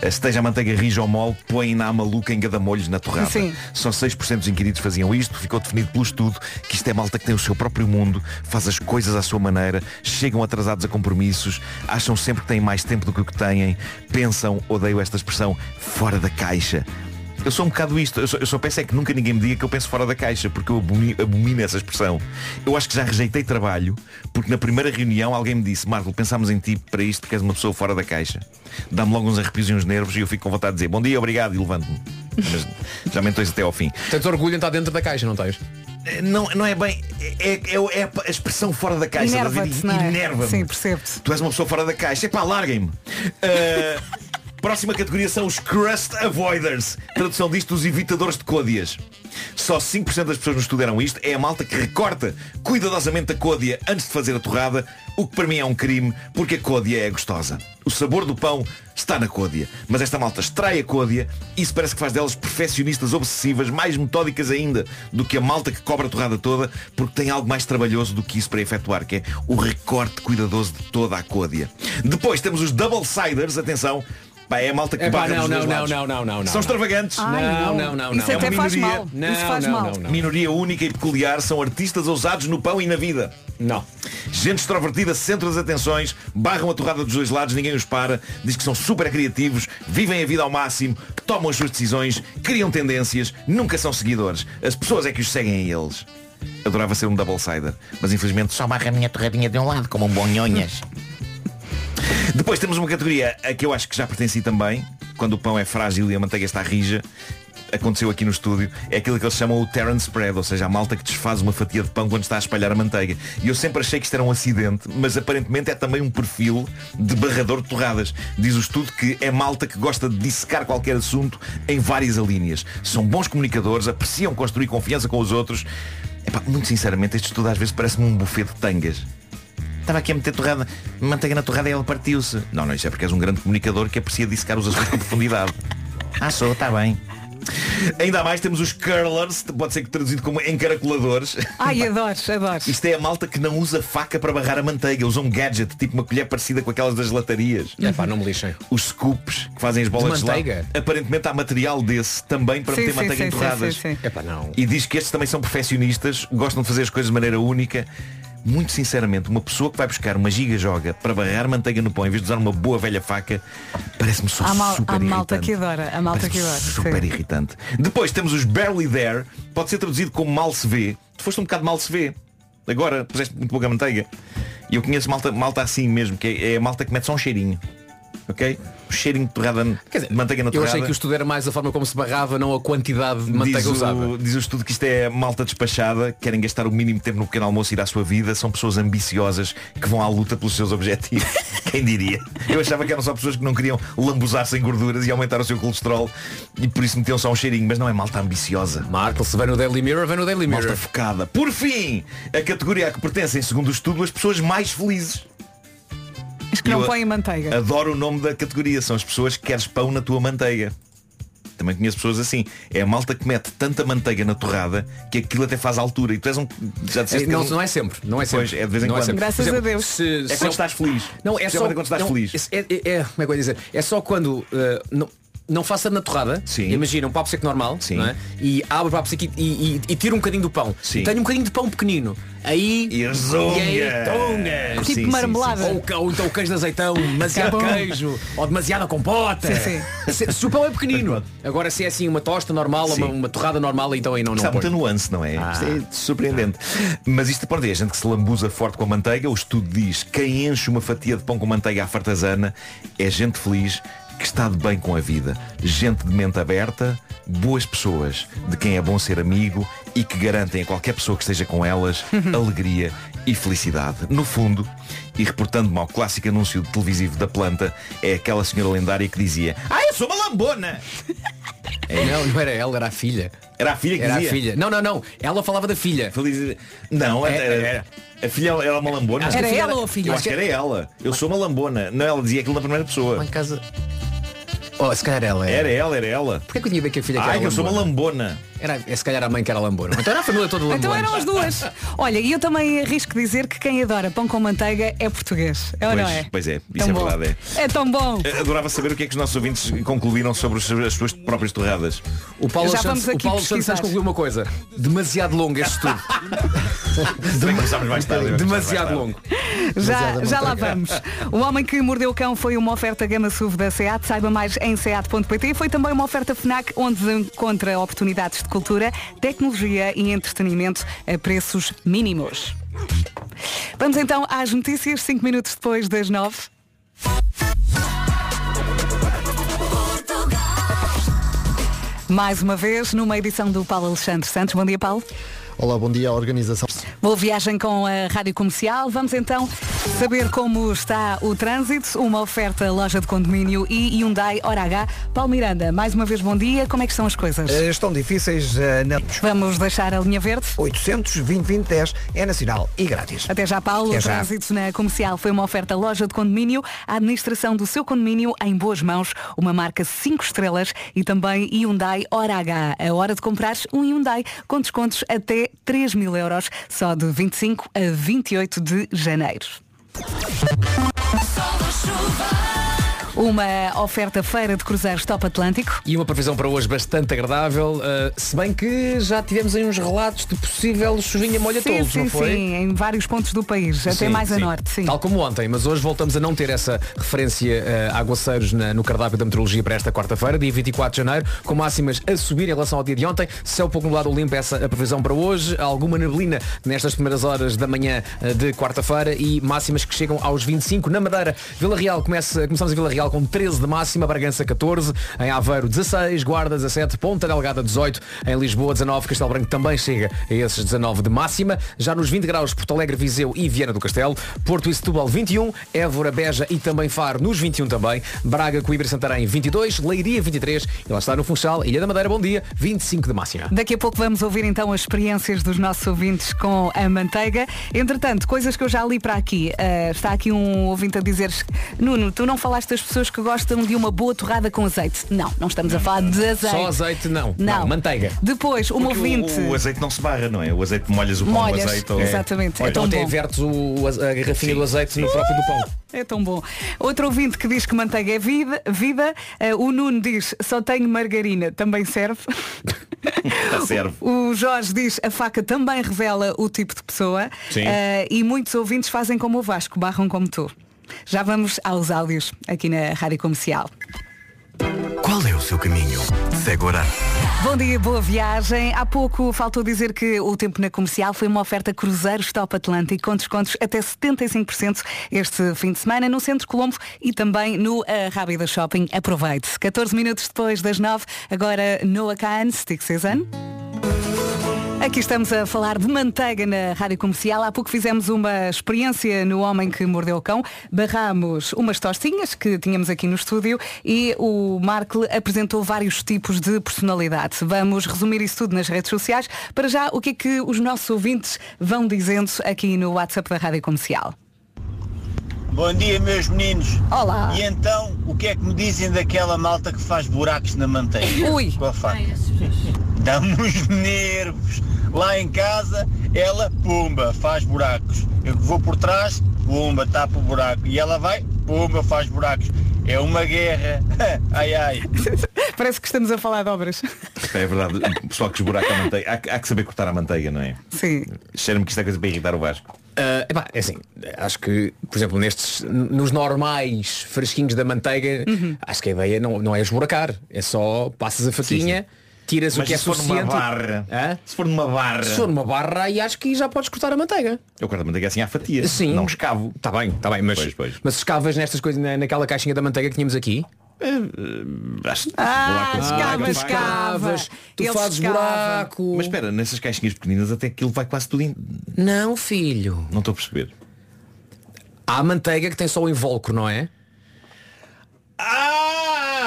Eh, Esteja a manteiga rija ou mole, põem na maluca em gadamolhos na torrada. Sim. Só 6% dos inquiridos faziam isto, ficou definido pelo estudo que isto é malta que tem o seu próprio mundo, faz as coisas à sua maneira, chegam atrasados a compromissos, acham sempre que têm mais tempo do que o que têm, pensam, odeio esta expressão, fora da caixa. Eu sou um bocado isto, eu só, eu só peço é que nunca ninguém me diga que eu penso fora da caixa, porque eu abomino, abomino essa expressão. Eu acho que já rejeitei trabalho, porque na primeira reunião alguém me disse, Marco, pensámos em ti para isto porque és uma pessoa fora da caixa. Dá-me logo uns arrepios e uns nervos e eu fico com vontade de dizer bom dia, obrigado e levanto-me. Mas já mentou isso até ao fim. Tens orgulho em estar dentro da caixa, não tens? Não, não é bem. É, é- é a expressão fora da caixa. Não é? Enerva-me. Sim, percebo-te. Tu és uma pessoa fora da caixa. Epá, larguem-me. Uh, (laughs) próxima categoria são os Crust Avoiders. Tradução disto, os evitadores de côdeas. Só 5% das pessoas no estudo eram isto. É a malta que recorta cuidadosamente a côdea antes de fazer a torrada, o que para mim é um crime, porque a côdea é gostosa. O sabor do pão está na côdea. Mas esta malta extrai a côdea e isso parece que faz delas perfeccionistas obsessivas, mais metódicas ainda do que a malta que cobra a torrada toda, porque tem algo mais trabalhoso do que isso para efetuar, que é o recorte cuidadoso de toda a côdea. Depois temos os double siders, atenção, Pá, é a malta que Epá, barra não, dos dois não, lados. não, não, não, não, São não. extravagantes. Ai, não. Não, não, não, Isso não. até É uma faz minoria. mal. Não, Isso faz não, mal. não, não. Minoria única e peculiar são artistas ousados no pão e na vida. Não. Gente extrovertida, centro das atenções, barram a torrada dos dois lados, ninguém os para, diz que são super criativos, vivem a vida ao máximo, tomam as suas decisões, criam tendências, nunca são seguidores. As pessoas é que os seguem a eles. Adorava ser um double-sider, mas infelizmente só barra a minha torradinha de um lado, como um bom nhonhas. Depois temos uma categoria a que eu acho que já pertenci também, quando o pão é frágil e a manteiga está rija. Aconteceu aqui no estúdio, é aquilo que eles chamam o Terran Spread, ou seja, a malta que desfaz uma fatia de pão quando está a espalhar a manteiga. E eu sempre achei que isto era um acidente, mas aparentemente é também um perfil de barrador de torradas. Diz o estudo que é malta que gosta de dissecar qualquer assunto em várias alíneas. São bons comunicadores, apreciam construir confiança com os outros. Epá, muito sinceramente, este estudo às vezes parece-me um buffet de tangas. Estava aqui a meter torrada, manteiga na torrada e ela partiu-se. Não, não, isso é porque és um grande comunicador que aprecia dissecar os assuntos com profundidade. (laughs) Ah, sou, está bem. Ainda mais, temos os curlers, pode ser que traduzido como encaracoladores. Ai, adoro, adoro. Isto é a malta que não usa faca para barrar a manteiga, usa um gadget, tipo uma colher parecida com aquelas das latarias. É pá, não me lixem. Os scoops que fazem as bolas De de, manteiga? gelado. Aparentemente há material desse também para Sim, meter sim, manteiga sim, em sim, torradas. sim, sim. É pá, não. E diz que estes também são perfeccionistas, gostam de fazer as coisas de maneira única. Muito sinceramente, uma pessoa que vai buscar uma giga joga para barrar manteiga no pão em vez de usar uma boa velha faca, parece-me só Há, mal, super há malta irritante. que adora. Há malta que adora. super sim. (laughs) irritante. Depois temos os barely there, pode ser traduzido como mal se vê. Tu foste um bocado mal se vê. Agora puseste muito pouca manteiga. E eu conheço malta, malta assim mesmo, que é, é a malta que mete só um cheirinho. Ok? Cheirinho de torrada, Quer dizer, manteiga na eu torrada. achei que o estudo era mais a forma como se barrava, não a quantidade de manteiga diz usada. O, diz o estudo que isto é malta despachada, querem gastar o mínimo tempo no pequeno almoço e ir à sua vida, são pessoas ambiciosas que vão à luta pelos seus objetivos. (laughs) Quem diria? Eu achava que eram só pessoas que não queriam lambuzar-se em gorduras e aumentar o seu colesterol e por isso metiam só um cheirinho, mas não é malta ambiciosa. Marco, se vem no Daily Mirror, vem no Daily Mirror. Malta focada. Por fim, a categoria a que pertencem, segundo o estudo, as pessoas mais felizes. As que não Eu põem manteiga. Adoro o nome da categoria, são as pessoas que queres pão na tua manteiga. Também conheço pessoas assim. É a malta que mete tanta manteiga na torrada que aquilo até faz altura. E tu és um. Já É, disseste que não, um- não é sempre, não é sempre. Pois, é de vez em não quando. É. Graças exemplo, a Deus. se- É se- quando estás feliz. Não, é só Especialmente quando estás não, feliz. É, é- é- como é que eu ia dizer? É só quando uh, não- não faça na torrada. Sim. Imagina um papo seco normal. Sim. não é? E abre o papo seco e, e, e tira um bocadinho do pão. Sim. Tenho um bocadinho de pão pequenino. Aí. E rezonga. E aí, tonga. Tipo Sim, sim, marmelada. sim, sim. Ou, ou então queijo de azeitão, demasiado queijo, ou demasiada compota. Sim, (laughs) Se, se o pão é pequenino. Agora se é assim uma tosta normal, ou uma, Sim. uma torrada normal, então aí não, não Isto há muita nuance, não é? Ah. Isto é surpreendente. Mas isto pode é gente que se lambuza forte com a manteiga. O estudo diz quem enche uma fatia de pão com manteiga à fartazana é gente feliz que está de bem com a vida. Gente de mente aberta, boas pessoas, de quem é bom ser amigo e que garantem a qualquer pessoa que esteja com elas (laughs) alegria e felicidade. No fundo, e reportando-me ao clássico anúncio televisivo da planta, é aquela senhora lendária que dizia Ah, eu sou uma lambona! (laughs) Não, não era ela, era a filha. Era a filha que Era a dizia? filha. Não, não, não. Ela falava da filha. Feliz... Não, É, era, era. A filha era uma lambona. Era a ela era- ou a filha? Eu acho que era ela. Eu sou uma lambona. Não, ela dizia aquilo na primeira pessoa. Lá em casa. Oh, se calhar ela Era ela, era ela. Porquê que eu tinha bem que a filha que Ai, era que eu sou uma lambona? lambona. Era, é, se calhar a mãe que era lambona. Então era a família toda lambona. Então eram as duas. Olha, e eu também arrisco dizer que quem adora pão com manteiga é português. É ou Pois, não é? pois é, isso Tão é bom. verdade. É tão bom. É. Adorava saber o que é que os nossos ouvintes concluíram sobre os- as suas próprias torradas. O Paulo Já Santos, vamos o aqui Paulo Santos pesquisar. concluiu uma coisa. Demasiado longo este estudo. (laughs) Começámos mais tarde. começámos mais Demasiado tarde. longo. Já, já lá vamos. O Homem que Mordeu o Cão foi uma oferta Gama SUV da SEAT. Saiba mais em seat.pt. Foi também uma oferta FNAC, onde encontra oportunidades de cultura, tecnologia e entretenimento a preços mínimos. Vamos então às notícias, 5 minutos depois das 9. Mais uma vez, numa edição do Paulo Alexandre Santos. Bom dia, Paulo. Olá, bom dia. A organização Boa viagem com a Rádio Comercial. Vamos então saber como está o trânsito, uma oferta loja de condomínio e Hyundai Hora H. Paulo Miranda, mais uma vez bom dia. Como é que estão as coisas? Eh, Estão difíceis eh, na Vamos deixar a linha verde. 800 2010 é nacional e grátis. Até já, Paulo. Até o já. trânsito na comercial foi uma oferta loja de condomínio, a administração do seu condomínio em boas mãos, uma marca 5 estrelas e também Hyundai Hora H. A hora de comprar um Hyundai com descontos até 3 mil euros, só de 25 a 28 de janeiro. Sol ou chuva. Uma oferta feira de cruzeiros Top Atlântico. E uma previsão para hoje bastante agradável, uh, se bem que já tivemos aí uns relatos de possível chuvinha molha sim, todos, sim, não foi? sim, em vários pontos do país, até Sim, mais a norte, sim. Tal como ontem, mas hoje voltamos a não ter essa referência uh, a aguaceiros na- no cardápio da meteorologia para esta quarta-feira, dia 24 de janeiro, com máximas a subir em relação ao dia de ontem. Céu pouco nublado limpo, essa a previsão para hoje. Alguma neblina nestas primeiras horas da manhã uh, de quarta-feira e máximas que chegam aos 25 na Madeira. Vila Real começa, começamos em Vila Real com 13 de máxima, Bragança 14, em Aveiro 16, Guarda 17, Ponta Delgada 18, em Lisboa 19, Castelo Branco também chega a esses 19 de máxima. Já nos 20 graus Porto Alegre, Viseu e Viana do Castelo, Porto e Setúbal 21, Évora, Beja e também Faro nos 21 também, Braga, Coimbra e Santarém 22, Leiria 23 e lá está no Funchal, Ilha da Madeira, bom dia, 25 de máxima. Daqui a pouco vamos ouvir então as experiências dos nossos ouvintes com a manteiga. Entretanto, coisas que eu já li para aqui. Ah, está aqui um ouvinte a dizer Nuno, tu não falaste das pessoas que gostam de uma boa torrada com azeite. Não, não estamos a falar de azeite. Só azeite não, Não. não, manteiga. Depois, um Porque ouvinte. o, o azeite não se barra, não é? O azeite molhas o pão Molhas, azeite. ou- exatamente. É Olha, tão bom. vertes o, o- a garrafinha do azeite no próprio do pão. É tão bom. Outro ouvinte que diz que manteiga é vida. vida. Ah, o Nuno diz só tenho margarina, também serve. (laughs) Tá serve. O Jorge diz a faca também revela o tipo de pessoa. Sim. Ah, e muitos ouvintes fazem como o Vasco, barram como tu. Já vamos aos áudios aqui na Rádio Comercial. Qual é o seu caminho? Segue Orar. Bom dia, boa viagem. Há pouco faltou dizer que o tempo na comercial foi uma oferta Cruzeiros Top Atlântico com descontos até 75% este fim de semana no Centro Colombo e também no Rábida Shopping. Aproveite. 14 minutos depois das 9, agora Noah Khan, Stick Season. Aqui estamos a falar de manteiga na rádio comercial. Há pouco fizemos uma experiência no Homem que Mordeu o Cão. Barramos umas tostinhas que tínhamos aqui no estúdio e o Marco apresentou vários tipos de personalidade. Vamos resumir isso tudo nas redes sociais. Para já, o que é que os nossos ouvintes vão dizendo aqui no WhatsApp da rádio comercial? Bom dia, meus meninos. Olá. E então, o que é que me dizem daquela malta que faz buracos na manteiga? Ui. Com a faca. Dá-me uns (laughs) nervos. Lá em casa, ela, pumba, faz buracos. Eu vou por trás, pumba, tapa o buraco. E ela vai, pumba, faz buracos. É uma guerra. (laughs) ai, ai. (laughs) Parece que estamos a falar de obras. É verdade, o pessoal que esburaca a manteiga. Há, que- há que saber cortar a manteiga, não é? Sim. Cheira-me que isto é coisa para irritar o Vasco. Ah, epá, é assim, acho que, por exemplo, nestes, nos normais fresquinhos da manteiga, Uhum. acho que a ideia não, não é esburacar. É só passas a faquinha, tiras Mas o que é se for numa suficiente. barra, Hã? se for numa barra, Se for numa barra, aí acho que já podes cortar a manteiga. eu corto a manteiga assim à fatia. Sim. Não escavo. Está bem, está bem, mas, Pois, pois. mas escavas nestas coisas, na- naquela caixinha da manteiga que tínhamos aqui? Acho- Ah, com- escava, Ah, escava. Escavas, tu Ele fazes escava. buraco. Mas espera, nessas caixinhas pequeninas até aquilo vai quase tudo in... Não, filho. Não estou a perceber. Há a manteiga que tem só o invólucro, não é?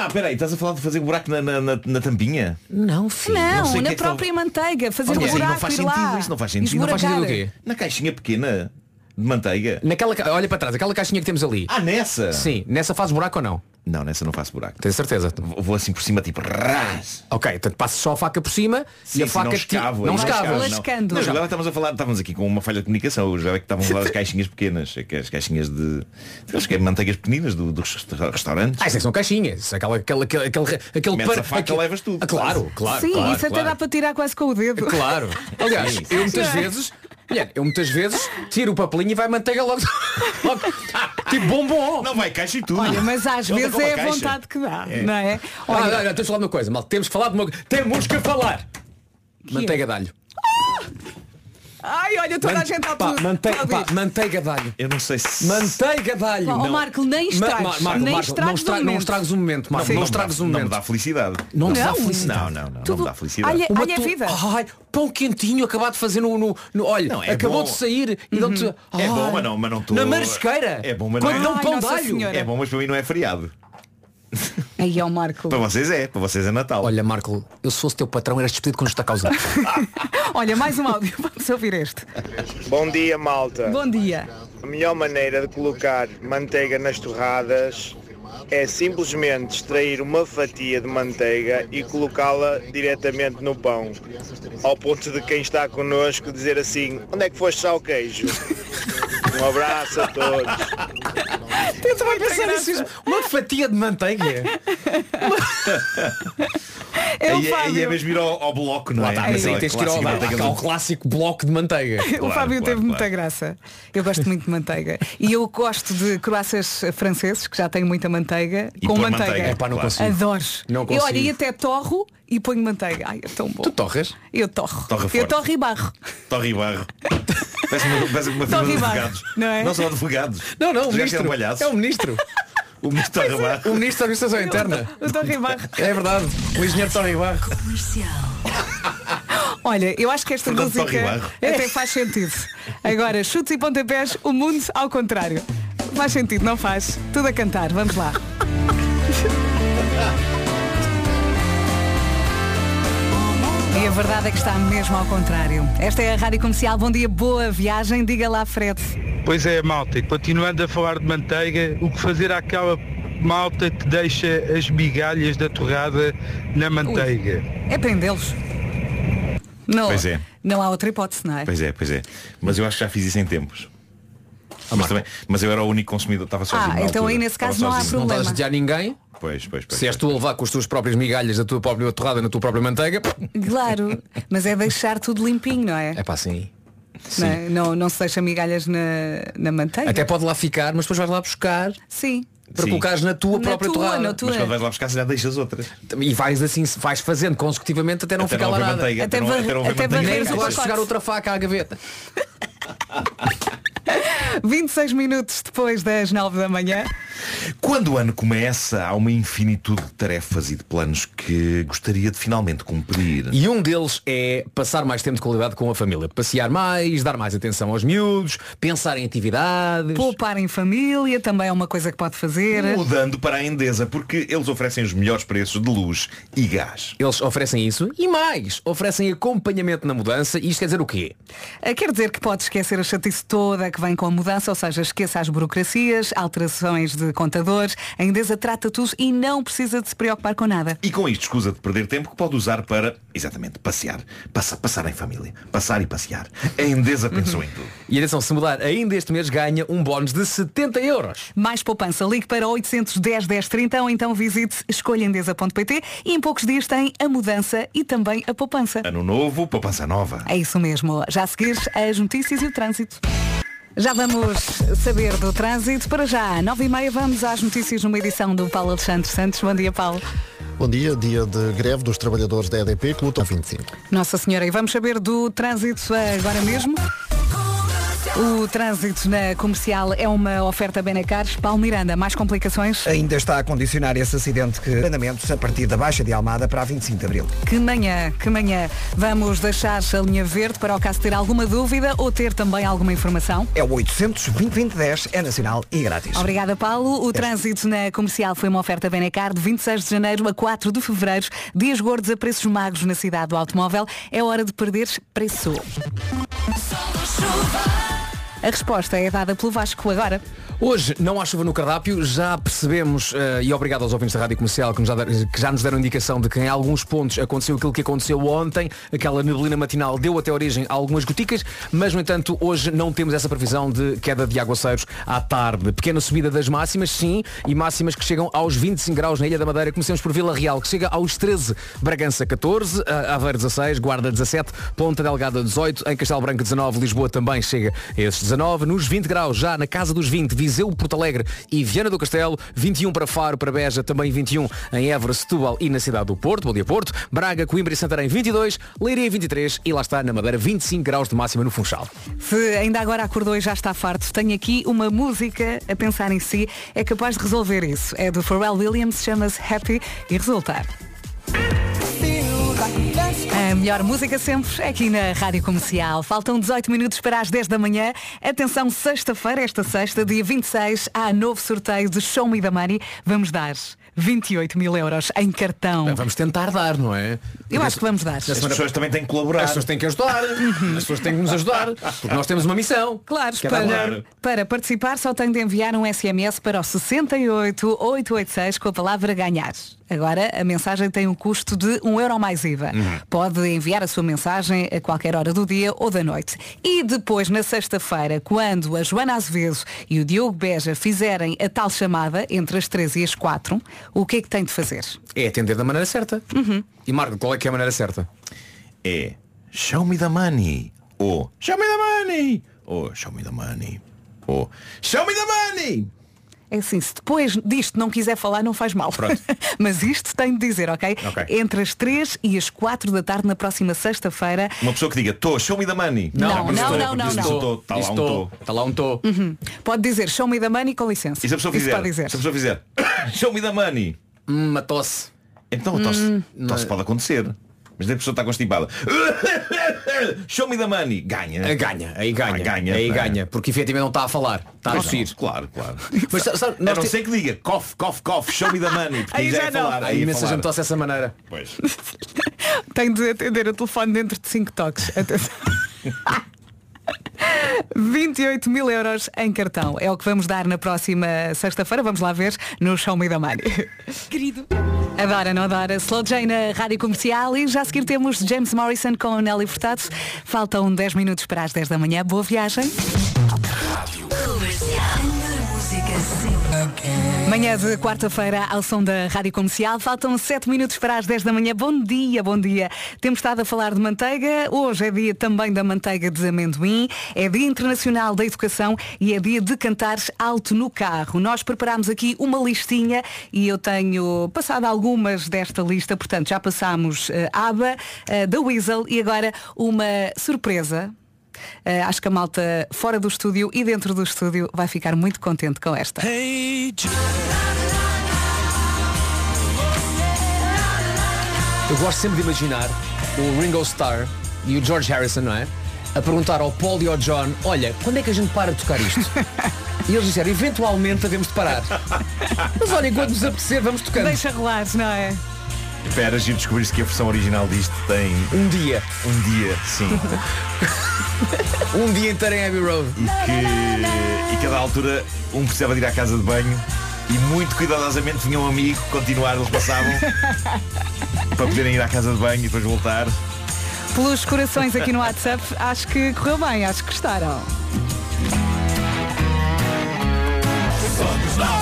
Ah, espera aí, estás a falar de fazer buraco na, na, na- na tampinha? Não, filho. Não, sei o que na é que própria manteiga, fazer um buraco não faz ir sentido, lá. isso não faz sentido. Não faz sentido o quê? Na caixinha pequena de manteiga. Naquela, ca- olha para trás, aquela caixinha que temos ali. Ah, nessa? Sim, nessa faz buraco ou não? Não, nessa não faço buraco. Tens certeza? Vou vou assim por cima, tipo, ras. Ok, então passo só a faca por cima Sim, e a sim, faca não ti- escavo. não escava. não. Lascando. Não, agora estávamos a falar, estávamos aqui com uma falha de comunicação. O já é que estávamos a falar das caixinhas pequenas, é que as caixinhas de. Acho que é manteigas pequeninas do- dos resta- restaurantes. Ah, isso são caixinhas. Aquela, aquela, aquele, aquele, aquele Metes par- a faca, aquele- levas tudo. Ah, claro, claro. Sim, claro, isso até claro. dá para tirar quase com o dedo. Claro. (laughs) Aliás, eu muitas vezes. Mulher, eu muitas vezes tiro o papelinho e vai manteiga logo. (laughs) logo tipo bombom. Não vai caixa e tudo. Olha, mas às Ele vezes é a caixa. vontade que dá, não é? Ah, Olha, não, temos de falar de uma coisa, mal. Temos que falar de uma Temos que falar. Manteiga de alho. Ai, olha, toda a gente está Pá, tudo. pá, manteiga de alho. Eu não sei se. Manteiga de alho. Ó, Marco, nem Ma- estragues. Ma- Marco, nem Marco, não, o estra- não momento. momento, Marco. Não, Não, me estragues dá- o Não me momento. dá felicidade. Não te dá Não. felicidade. Não, não, não, não me dá felicidade. Olha, Uma olha a vida. Ai, pão quentinho acabado de fazer no. no, no- olha, Não, é acabou bom. de sair e dão-te. É bom, mas não, mas não estou. Na marisqueira. É bom, mas Quando não dão Ai, pão é. É bom, mas para mim não é feriado. (laughs) Aí é o Marco. Para vocês é, para vocês é Natal. Olha, Marco, eu se fosse teu patrão, eras despedido com justa causa. Olha, mais um áudio. (laughs) Vamos ouvir este. Bom dia, malta. Bom dia. A melhor maneira de colocar manteiga nas torradas é simplesmente extrair uma fatia de manteiga e colocá-la diretamente no pão. Ao ponto de quem está connosco dizer assim, onde é que foste já o queijo? Um abraço a todos. Eu estava a pensar nisso. Uma fatia de manteiga. (laughs) É o aí, é- aí é Fábio. mesmo ir ao, ao bloco, não é? está, mas aí tens que ir ao, clássico bloco de manteiga. (laughs) o Claro, Fábio claro, teve muita claro. graça. Eu gosto muito de manteiga. E eu gosto de croissants franceses, que já têm muita manteiga, E com manteiga. manteiga. Epá, não Claro. consigo. Adoro. Não e olha, consigo. e até torro e ponho manteiga. Ai, é tão bom. Tu torres? Eu torro. Torra eu forte. torro e barro. Torre e barro. (laughs) Parece uma, parece uma firma de advogados. não é? Não são advogados. Não, não, o que ministro. É um palhaço. É o ministro. (laughs) O ministro e barro. O ministro da Administração Interna. Torro e barro. É verdade. O engenheiro Tony Barro. Olha, eu acho que esta Fernando música até faz sentido. Agora, chutes e pontapés, o mundo ao contrário. Faz sentido, não faz? Tudo a cantar, vamos lá. (laughs) E a verdade é que está mesmo ao contrário. Esta é a Rádio Comercial. Bom dia, boa viagem. Diga lá, Fred. Pois é, malta, e continuando a falar de manteiga, o que fazer àquela malta que deixa as migalhas da torrada na manteiga? É prendê-los. Não, Pois é. não há outra hipótese, não é? Pois é, pois é. Mas eu acho que já fiz isso em tempos. Mas, também, mas eu era o único consumidor, estava sozinho. Ah, então altura. aí nesse caso não há sozinho. Não problema. estás a ninguém. Pois, pois, pois. Se és tu a levar com as tuas próprias migalhas da tua própria torrada na tua própria manteiga. Claro, mas é deixar tudo limpinho, não é? É pá, sim. Não, é? não, não se deixa migalhas na, na manteiga. Até pode lá ficar, mas depois vais lá buscar Sim. para Sim. colocares na tua Na própria tua, torrada. na tua. Mas quando vais lá buscar, se já deixas outras. E vais assim, vais fazendo consecutivamente até não Até ficar não lá nada. manteiga. Até não- var- não até manteiga. varrer Nem o que vais pacote. chegar outra faca à gaveta. (laughs) 26 minutos depois das 9 da manhã. Quando o ano começa, há uma infinitude de tarefas e de planos que gostaria de finalmente cumprir. E um deles é passar mais tempo de qualidade com a família. Passear mais, dar mais atenção aos miúdos, pensar em atividades. Poupar em família também é uma coisa que pode fazer. Mudando para a Endesa, porque eles oferecem os melhores preços de luz e gás. Eles oferecem isso e mais, oferecem acompanhamento na mudança. E isto quer dizer o quê? Ah, Quer dizer que pode esquecer a chatice toda que vem com a mudança, ou seja, esqueça as burocracias, alterações de contadores. A Endesa trata tudo e não precisa de se preocupar com nada. E com isto escusa de perder tempo que pode usar para, exatamente, passear. Passa, passar em família. Passar e passear. A Endesa pensou em tudo. E atenção, se mudar ainda este mês ganha um bónus de 70 euros. Mais poupança, ligue para 810 1030 ou então visite escolhaendesa.pt e em poucos dias tem a mudança e também a poupança. Ano novo, poupança nova. É isso mesmo. Já a seguir as notícias e o trânsito. Já vamos saber do trânsito. Para já, 9 e meia, vamos às notícias numa edição do Paulo Alexandre Santos. Bom dia, Paulo. Bom dia, dia de greve dos trabalhadores da EDP que lutam 25. Nossa Senhora, e vamos saber do trânsito agora mesmo. O trânsito na comercial é uma oferta Benacares. Paulo Miranda, mais complicações? Ainda está a condicionar esse acidente que andamentos a partir da Baixa de Almada para a 25 de Abril. Que manhã, que manhã. Vamos deixar a linha verde para o caso ter alguma dúvida ou ter também alguma informação. É o 800 2010 é nacional e grátis. Obrigada, Paulo. O trânsito na comercial foi uma oferta Benacar de 26 de janeiro a 4 de fevereiro. Dias gordos a preços magros na cidade do automóvel. É hora de perderes preço. A resposta é dada pelo Vasco agora. Hoje não há chuva no cardápio, já percebemos, eh, e obrigado aos ouvintes da Rádio Comercial que, nos já, que já nos deram indicação de que em alguns pontos aconteceu aquilo que aconteceu ontem, aquela neblina matinal deu até origem a algumas goticas, mas no entanto hoje não temos essa previsão de queda de aguaceiros à tarde. Pequena subida das máximas, sim, e máximas que chegam aos 25 graus na Ilha da Madeira. Comecemos por Vila Real, que chega aos 13, Bragança 14, a- Aveiro 16, Guarda 17, Ponta Delgada 18, em Castelo Branco 19, Lisboa também chega a esses 19, nos 20 graus, já na casa dos 20, Viseu, Porto Alegre e Viana do Castelo, 21 para Faro, para Beja, também 21 em Évora, Setúbal e na cidade do Porto, bom dia Porto, Braga, Coimbra e Santarém 22, Leiria 23 e lá está na Madeira 25 graus de máxima no Funchal. Se ainda agora acordou e já está farto, tenho aqui uma música a pensar em si, é capaz de resolver isso. É do Pharrell Williams, chama-se Happy e resultar. A melhor música sempre é aqui na Rádio Comercial. Faltam 18 minutos para as 10 da manhã. Atenção, sexta-feira, esta sexta, dia 26, há novo sorteio de Show Me the Money. Vamos dar 28 mil euros em cartão. Vamos tentar dar, não é? Eu acho que vamos dar. As pessoas também têm que colaborar. As pessoas têm que ajudar. (laughs) As pessoas têm que nos ajudar. Porque nós temos uma missão. Claro, Que é para, participar só tem de enviar um SMS para o 68886 com a palavra ganhar. Agora, a mensagem tem um custo de um euro mais IVA. Uhum. Pode enviar a sua mensagem a qualquer hora do dia ou da noite. E depois, na sexta-feira, quando a Joana Azevedo e o Diogo Beja fizerem a tal chamada, entre as 3 e as 4, o que é que tem de fazer? É atender da maneira certa. E Marco, qual é que é a maneira certa? É Show me the money. Ou Show me the money. Ou Show me the money. Ou Show me the money. É assim, se depois disto não quiser falar, não faz mal. (laughs) Mas isto tem de dizer, ok? Ok. Entre as 3 e as 4 da tarde, na próxima sexta-feira. Uma pessoa que diga, tô, show me the money. Não, não, estou, não, não, estou, Está lá um Estou. tô. Está lá um tô. Uhum. Pode dizer show me the money com licença. E se a pessoa Isso fizer? Se a pessoa fizer, (clears throat) show me the money. Uma tosse. Então a tosse, Hum. tosse pode acontecer. Mas a pessoa está constipada. (laughs) Show me the money. Ganha. Ganha, aí ganha. Ah, ganha. aí ganha. Porque efetivamente não está a falar. Está a Pois tossir. não, Claro, claro. (laughs) Mas sabe- sabe, A não te- ser que diga cough, cough, cough, show me the money. Porque Aí já, já é não. falar. Aí é imensa gente tosse dessa maneira. Pois. (laughs) Tem de atender o telefone dentro de 5 toques. Atenção. 28 mil euros em cartão. É o que vamos dar na próxima sexta-feira. Vamos lá ver no Show Me the Money. Querido. Adora, não adora? Slow J na Rádio Comercial e já a seguir temos James Morrison com a Nelly Furtado. Faltam 10 minutos para as 10 da manhã. Boa viagem. Manhã de quarta-feira ao som da Rádio Comercial. Faltam 7 minutos para as 10 da manhã. Bom dia, bom dia. Temos estado a falar de manteiga. Hoje é dia também da manteiga de amendoim. É dia internacional da educação e é dia de cantar alto no carro. Nós preparámos aqui uma listinha e eu tenho passado algumas desta lista. Portanto, já passámos eh, ABBA, eh, The Weasel e agora uma surpresa. Eh, acho que a malta fora do estúdio e dentro do estúdio vai ficar muito contente com esta. Eu gosto sempre de imaginar o Ringo Starr e o George Harrison, não é? A perguntar ao Paul e ao John, olha, quando é que a gente para de tocar isto? E eles disseram, eventualmente havemos de parar. (laughs) Mas olha, enquanto nos apetecer, vamos tocando. Deixa rolar, não é? Espera, giro descobrir-se que a versão original disto tem Um dia. um dia, sim. (laughs) Um dia inteiro em Abbey Road. E que e cada altura um precisava de ir à casa de banho e muito cuidadosamente vinha um amigo continuar, eles passavam (laughs) para poderem ir à casa de banho e depois voltar. Pelos corações aqui no WhatsApp, acho que correu bem, acho que gostaram.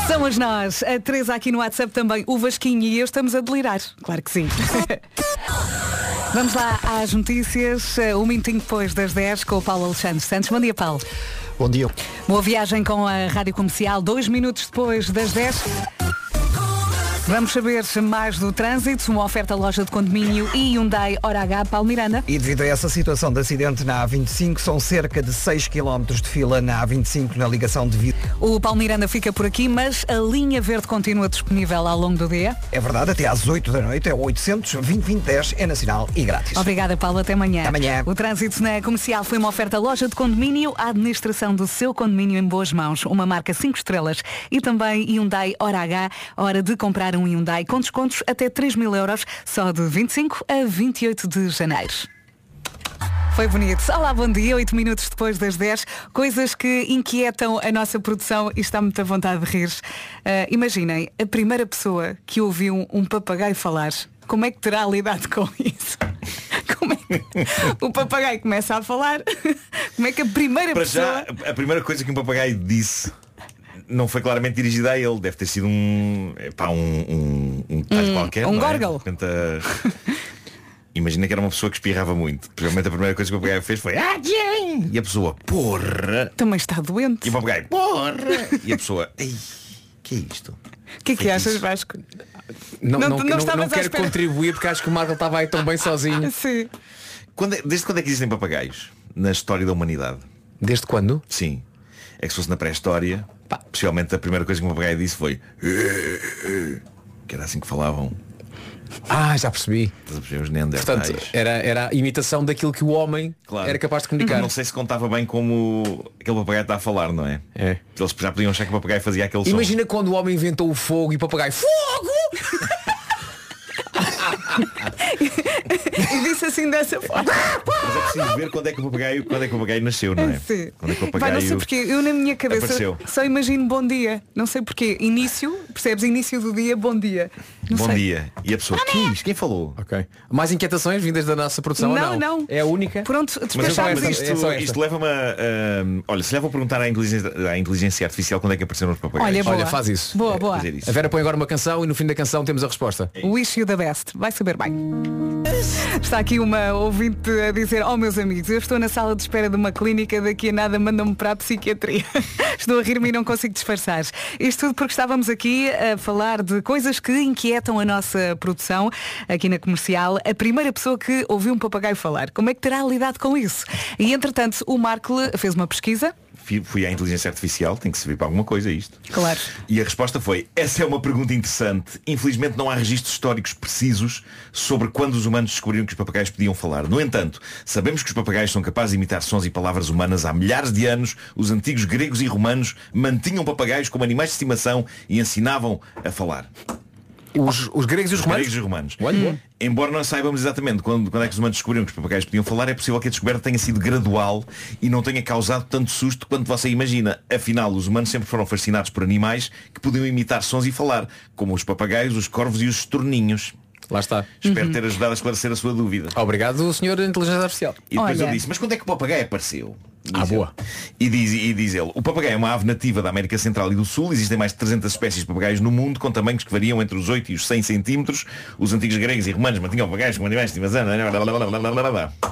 Somos nós, a Teresa aqui no WhatsApp também, o Vasquinho e eu estamos a delirar. Claro que sim. (laughs) Vamos lá às notícias, eh, um minutinho depois das 10 com o Paulo Alexandre Santos. Bom dia, Paulo. Bom dia. Boa viagem com a Rádio Comercial, dois minutos depois das 10. Vamos saber mais do trânsito, uma oferta loja de condomínio e Hyundai Hora H, Paulo Miranda. E devido a essa situação de acidente na A25, são cerca de 6 km de fila na A25 na ligação de vida. O Paulo Miranda fica por aqui, mas a linha verde continua disponível ao longo do dia. É verdade, até às 8 da noite é o 800 2010 é nacional e grátis. Obrigada, Paulo. Até amanhã. Até amanhã. O trânsito na comercial foi uma oferta loja de condomínio, a administração do seu condomínio em boas mãos, uma marca 5 estrelas e também Hyundai Hora H, hora de comprar um Hyundai com descontos até 3 mil euros, só de 25 a 28 de janeiro. Foi bonito. Olá, bom dia. Oito minutos depois das 10. Coisas que inquietam a nossa produção e está muita vontade de rir. Ah, imaginem, a primeira pessoa que ouviu um papagaio falar, como é que terá lidado com isso? (laughs) Como é que o papagaio começa a falar? (laughs) Como é que a primeira Para pessoa... já, a primeira coisa que um papagaio disse não foi claramente dirigida a ele, deve ter sido um. Pá, um, um, um detalhe Um- qualquer. um é? górgão. A- Imagina que era uma pessoa que espirrava muito. Provavelmente a primeira coisa que o papagaio fez foi Ah, Jane! E a pessoa, porra! Também está doente. E o papagaio, porra! E a pessoa, ei, que é isto? O que é que achas, Vasco? Não, Não- não, não não, quero contribuir porque acho que o Marco estava aí tão bem sozinho. (laughs) Sim. Quando é- desde quando é que existem papagaios na história da humanidade? Desde quando? Sim. É que se fosse na pré-história, possivelmente a primeira coisa que um papagaio disse foi que era assim que falavam. Ah, já percebi. Os. Portanto, era, era a imitação daquilo que o homem Claro. era capaz de comunicar. Não sei se contava bem como aquele papagaio está a falar, não é? É. Eles já podiam achar que o papagaio fazia aquele som. Imagina quando o homem inventou o fogo e o papagaio Fogo! (laughs) e disse assim dessa forma. Mas é preciso ver quando é que o papagaio, quando é que o papagaio nasceu, não é? (laughs) Sim. Quando é que o Vai, papagaio. não sei porque eu na minha cabeça apareceu. só imagino bom dia. Não sei porquê. Início, percebes? Início do dia, bom dia. Não Bom sei. dia. E a pessoa, que é? Quem falou? Ok. Mais inquietações vindas da nossa produção Não, ou não? não. É a única? Pronto, Mas, despachámos mas isto. isto, é só esta. isto leva-me a. a- olha, se lhe vou perguntar à inteligência, à inteligência artificial quando é que apareceram os papagaios. Olha, boa. Olha, faz isso. Boa, boa. Fazer isso. A Vera põe agora uma canção e no fim da canção temos a resposta. Wish you the best. Vai saber bem. Está aqui uma ouvinte a dizer, oh meus amigos, eu estou na sala de espera de uma clínica, daqui a nada mandam-me para a psiquiatria. (laughs) estou a rir-me e não consigo disfarçar. Isto tudo porque estávamos aqui a falar de coisas que inquietam a nossa produção aqui na comercial. A primeira pessoa que ouviu um papagaio falar, como é que terá lidado com isso? E entretanto, o Marco fez uma pesquisa. Fui- à inteligência artificial, tem que servir para alguma coisa isto. Claro. E a resposta foi, essa é uma pergunta interessante. Infelizmente não há registros históricos precisos sobre quando os humanos descobriram que os papagaios podiam falar. No entanto, sabemos que os papagaios são capazes de imitar sons e palavras humanas há milhares de anos. Os antigos gregos e romanos mantinham papagaios como animais de estimação e ensinavam a falar. Os, os gregos e os romanos? gregos e romanos. Olha. Embora não saibamos exatamente quando, quando é que os humanos descobriram que os papagaios podiam falar, é possível que a descoberta tenha sido gradual e não tenha causado tanto susto quanto você imagina. Afinal, os humanos sempre foram fascinados por animais que podiam imitar sons e falar, como os papagaios, os corvos e os estorninhos. Lá está. Espero ter ajudado a esclarecer a sua dúvida. Obrigado, senhor Inteligência Artificial. E depois Olha. eu disse, mas quando é que o papagaio apareceu? Ah, Diz boa. ele. E diz, e diz ele, o papagaio é uma ave nativa da América Central e do Sul. Existem mais de 300 espécies de papagaios no mundo, com tamanhos que variam entre os 8 e os 100 centímetros. Os antigos gregos e romanos mantinham papagaios como animais de estimação.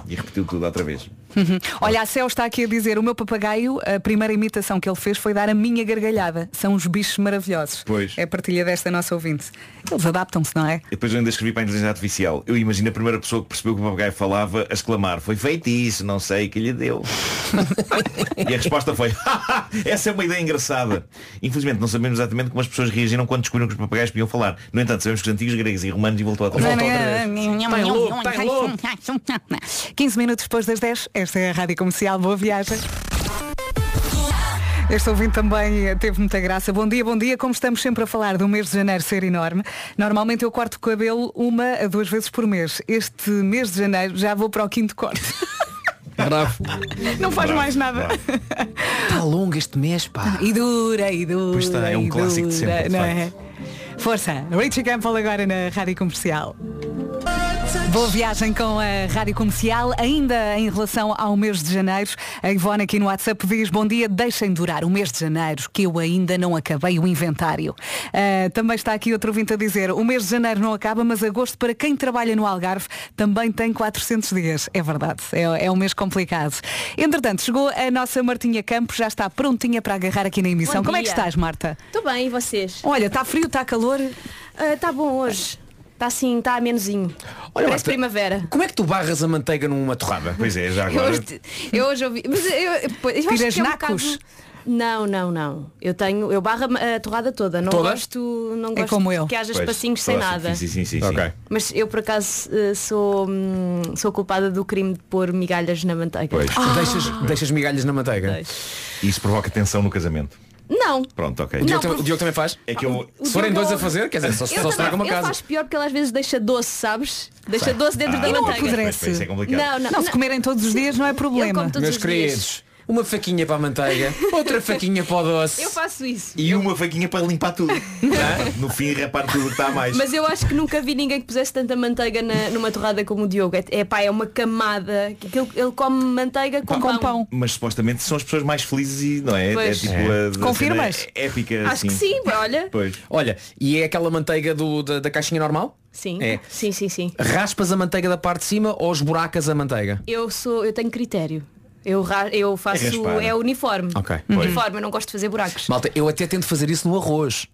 E repetiu tudo outra vez. Uhum. (laughs) Olha, a Céu está aqui a dizer, o meu papagaio, a primeira imitação que ele fez foi dar a minha gargalhada. São os bichos maravilhosos. Pois. É a partilha desta nossa ouvinte. Eles adaptam-se, não é? E depois eu ainda escrevi para a inteligência artificial. Eu imagino a primeira pessoa que percebeu que o papagaio falava a exclamar, foi feitiço, não sei que lhe deu. (laughs) (laughs) e a resposta foi, "Haha, (laughs) essa é uma ideia engraçada. Infelizmente não sabemos exatamente como as pessoas reagiram quando descobriram que os papagaios podiam falar. No entanto, sabemos que os antigos gregos e romanos e voltou a Voltou outra vez. louco, 15 minutos depois das 10, esta é a Rádio Comercial, boa viagem. Este ouvinte também teve muita graça. Bom dia, bom dia. Como estamos sempre a falar do mês de janeiro ser enorme, normalmente eu corto o cabelo uma a duas vezes por mês. Este mês de janeiro já vou para o quinto corte. (laughs) Bravo. Não faz Bravo, mais nada. Está longo este mês, pá. E dura, e dura. Pois está, é um clássico de dura, sempre, de Não facto. é? Força, Richie Campbell agora na Rádio Comercial. Boa viagem com a Rádio Comercial. Ainda em relação ao mês de janeiro, a Ivone aqui no WhatsApp diz Bom dia, deixem durar o mês de janeiro, que eu ainda não acabei o inventário. Ah, também está aqui outro ouvinte a dizer O mês de janeiro não acaba, mas agosto para quem trabalha no Algarve também tem 400 dias. É verdade, é, é um mês complicado. Entretanto, chegou a nossa Martinha Campos, já está prontinha para agarrar aqui na emissão. Como é que estás, Marta? Estou bem, e vocês? Olha, está frio, está calor? Está bom hoje. Está assim, está menozinho. Olha, Parece Marta, primavera. Como é que tu barras a manteiga numa torrada? Pois é, já Eu agora. hoje, eu hoje ouvi. Mas eu, eu, eu acho Tiras que é um nacos? Não, não, não. Eu tenho, eu barro a torrada toda. Não Toda? gosto, não É gosto como eu. que haja Pois, espacinhos sem nada. Sim, sim, sim, sim. Ok. Mas eu por acaso eh, sou, hum, sou culpada do crime de pôr migalhas na manteiga. Pois. Deixas, deixas migalhas na manteiga? Deixo. Isso provoca tensão no casamento. Não. Pronto, ok. O Diogo, por- o Diogo também faz? É que eu. O Se forem Diogo- dois a fazer, quer dizer, só, só estraga uma também- ele casa. faz pior porque ele às vezes deixa doce, sabes? Deixa Sei. doce dentro Ah, da não manteiga. apodrece. Pois, isso é complicado. Não, não, Não, se comerem todos os dias não é problema. todos Meus os dias. queridos, uma faquinha para a manteiga, outra faquinha para o doce. Eu faço isso. E uma faquinha para limpar tudo. Hã? no fim, rapar tudo o que está a mais. Mas eu acho que nunca vi ninguém que pusesse tanta manteiga na- numa torrada como o Diogo. É, é pá, é uma camada. Que ele, ele come manteiga com, Com pão. pão. Mas supostamente são as pessoas mais felizes e não é? Pois. É tipo É. a Confirmas? épica. Acho assim. que sim, olha. Pois. Olha, e é aquela manteiga do, da, da caixinha normal? Sim, É. sim, sim, sim. Raspas a manteiga da parte de cima ou esburacas a manteiga? Eu sou, eu tenho critério. Eu, eu faço. É. É, uniforme. Ok. Uniforme, eu não gosto de fazer buracos. Malta, eu até tento fazer isso no arroz.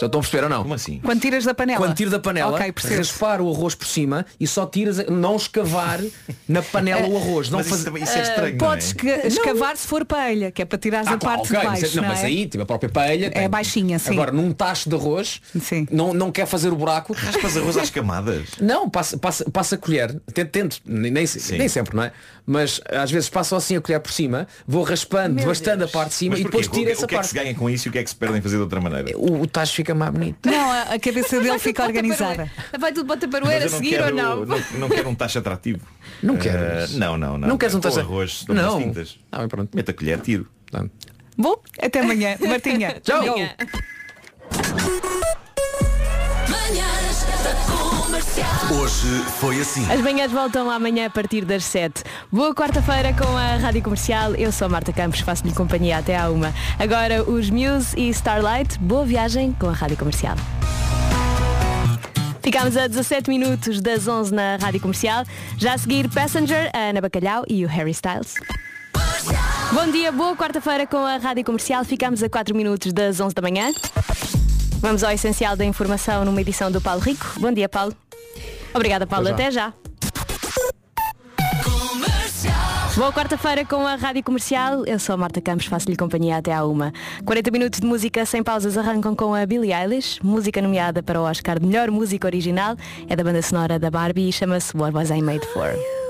Já estão a perceber ou não? Como assim? Quando tiras da panela. Quando tiro da panela, Ok, percebo. raspar o arroz por cima e só tiras, não escavar na panela o arroz. Não Mas isso, fazer. também- isso é estranho, não é? Podes esca- escavar se for paella, que é para tirares Ah, a parte ok, de mas, baixo. não, não mas é? aí, tipo, a própria paella tem- baixinha, sim. Agora, num tacho de arroz, Sim. não, não quer fazer o buraco. Raspas arroz às camadas. (laughs) Não, passa, passa, passa a colher, tento, tento nem, nem, nem sempre, não é? Mas às vezes passo assim a colher por cima, vou raspando, Meu bastante Deus. a parte de cima Mas e depois tiro essa O que é que parte. se ganha com isso e o que é que se perdem fazer de outra maneira? O, o tacho fica mais bonito. Não, a, cabeça dele fica organizada. Vai tudo para Mas taparoeira a não seguir quero, ou não? não, não quero um tacho atrativo. Não Eh, queres? não, não, não. Não queres um tacho- arroz, Não. tintas. Bem, pronto. Mete a colher, tiro. Portanto, Bom, até amanhã. Martinha. Tchau. Amanhã. Hoje foi assim. As manhãs voltam amanhã a partir das 7. Boa quarta-feira com a Rádio Comercial. Eu sou a Marta Campos, faço-lhe companhia até à uma. Agora os Muse e Starlight. Boa viagem com a Rádio Comercial. Ficámos a 17 minutos das 11 na Rádio Comercial. Já a seguir Passenger, a Ana Bacalhau e o Harry Styles. Bom dia, boa quarta-feira com a Rádio Comercial. Ficámos a 4 minutos das 11 da manhã. Vamos ao essencial da informação numa edição do Paulo Rico. Bom dia, Paulo. Obrigada, Paulo. Até já. Boa quarta-feira com a Rádio Comercial. Eu sou a Marta Campos, faço-lhe companhia até à uma. 40 minutos de música sem pausas arrancam com a Billie Eilish, música nomeada para o Oscar de Melhor Música Original. É da banda sonora da Barbie e chama-se What Was I Made For.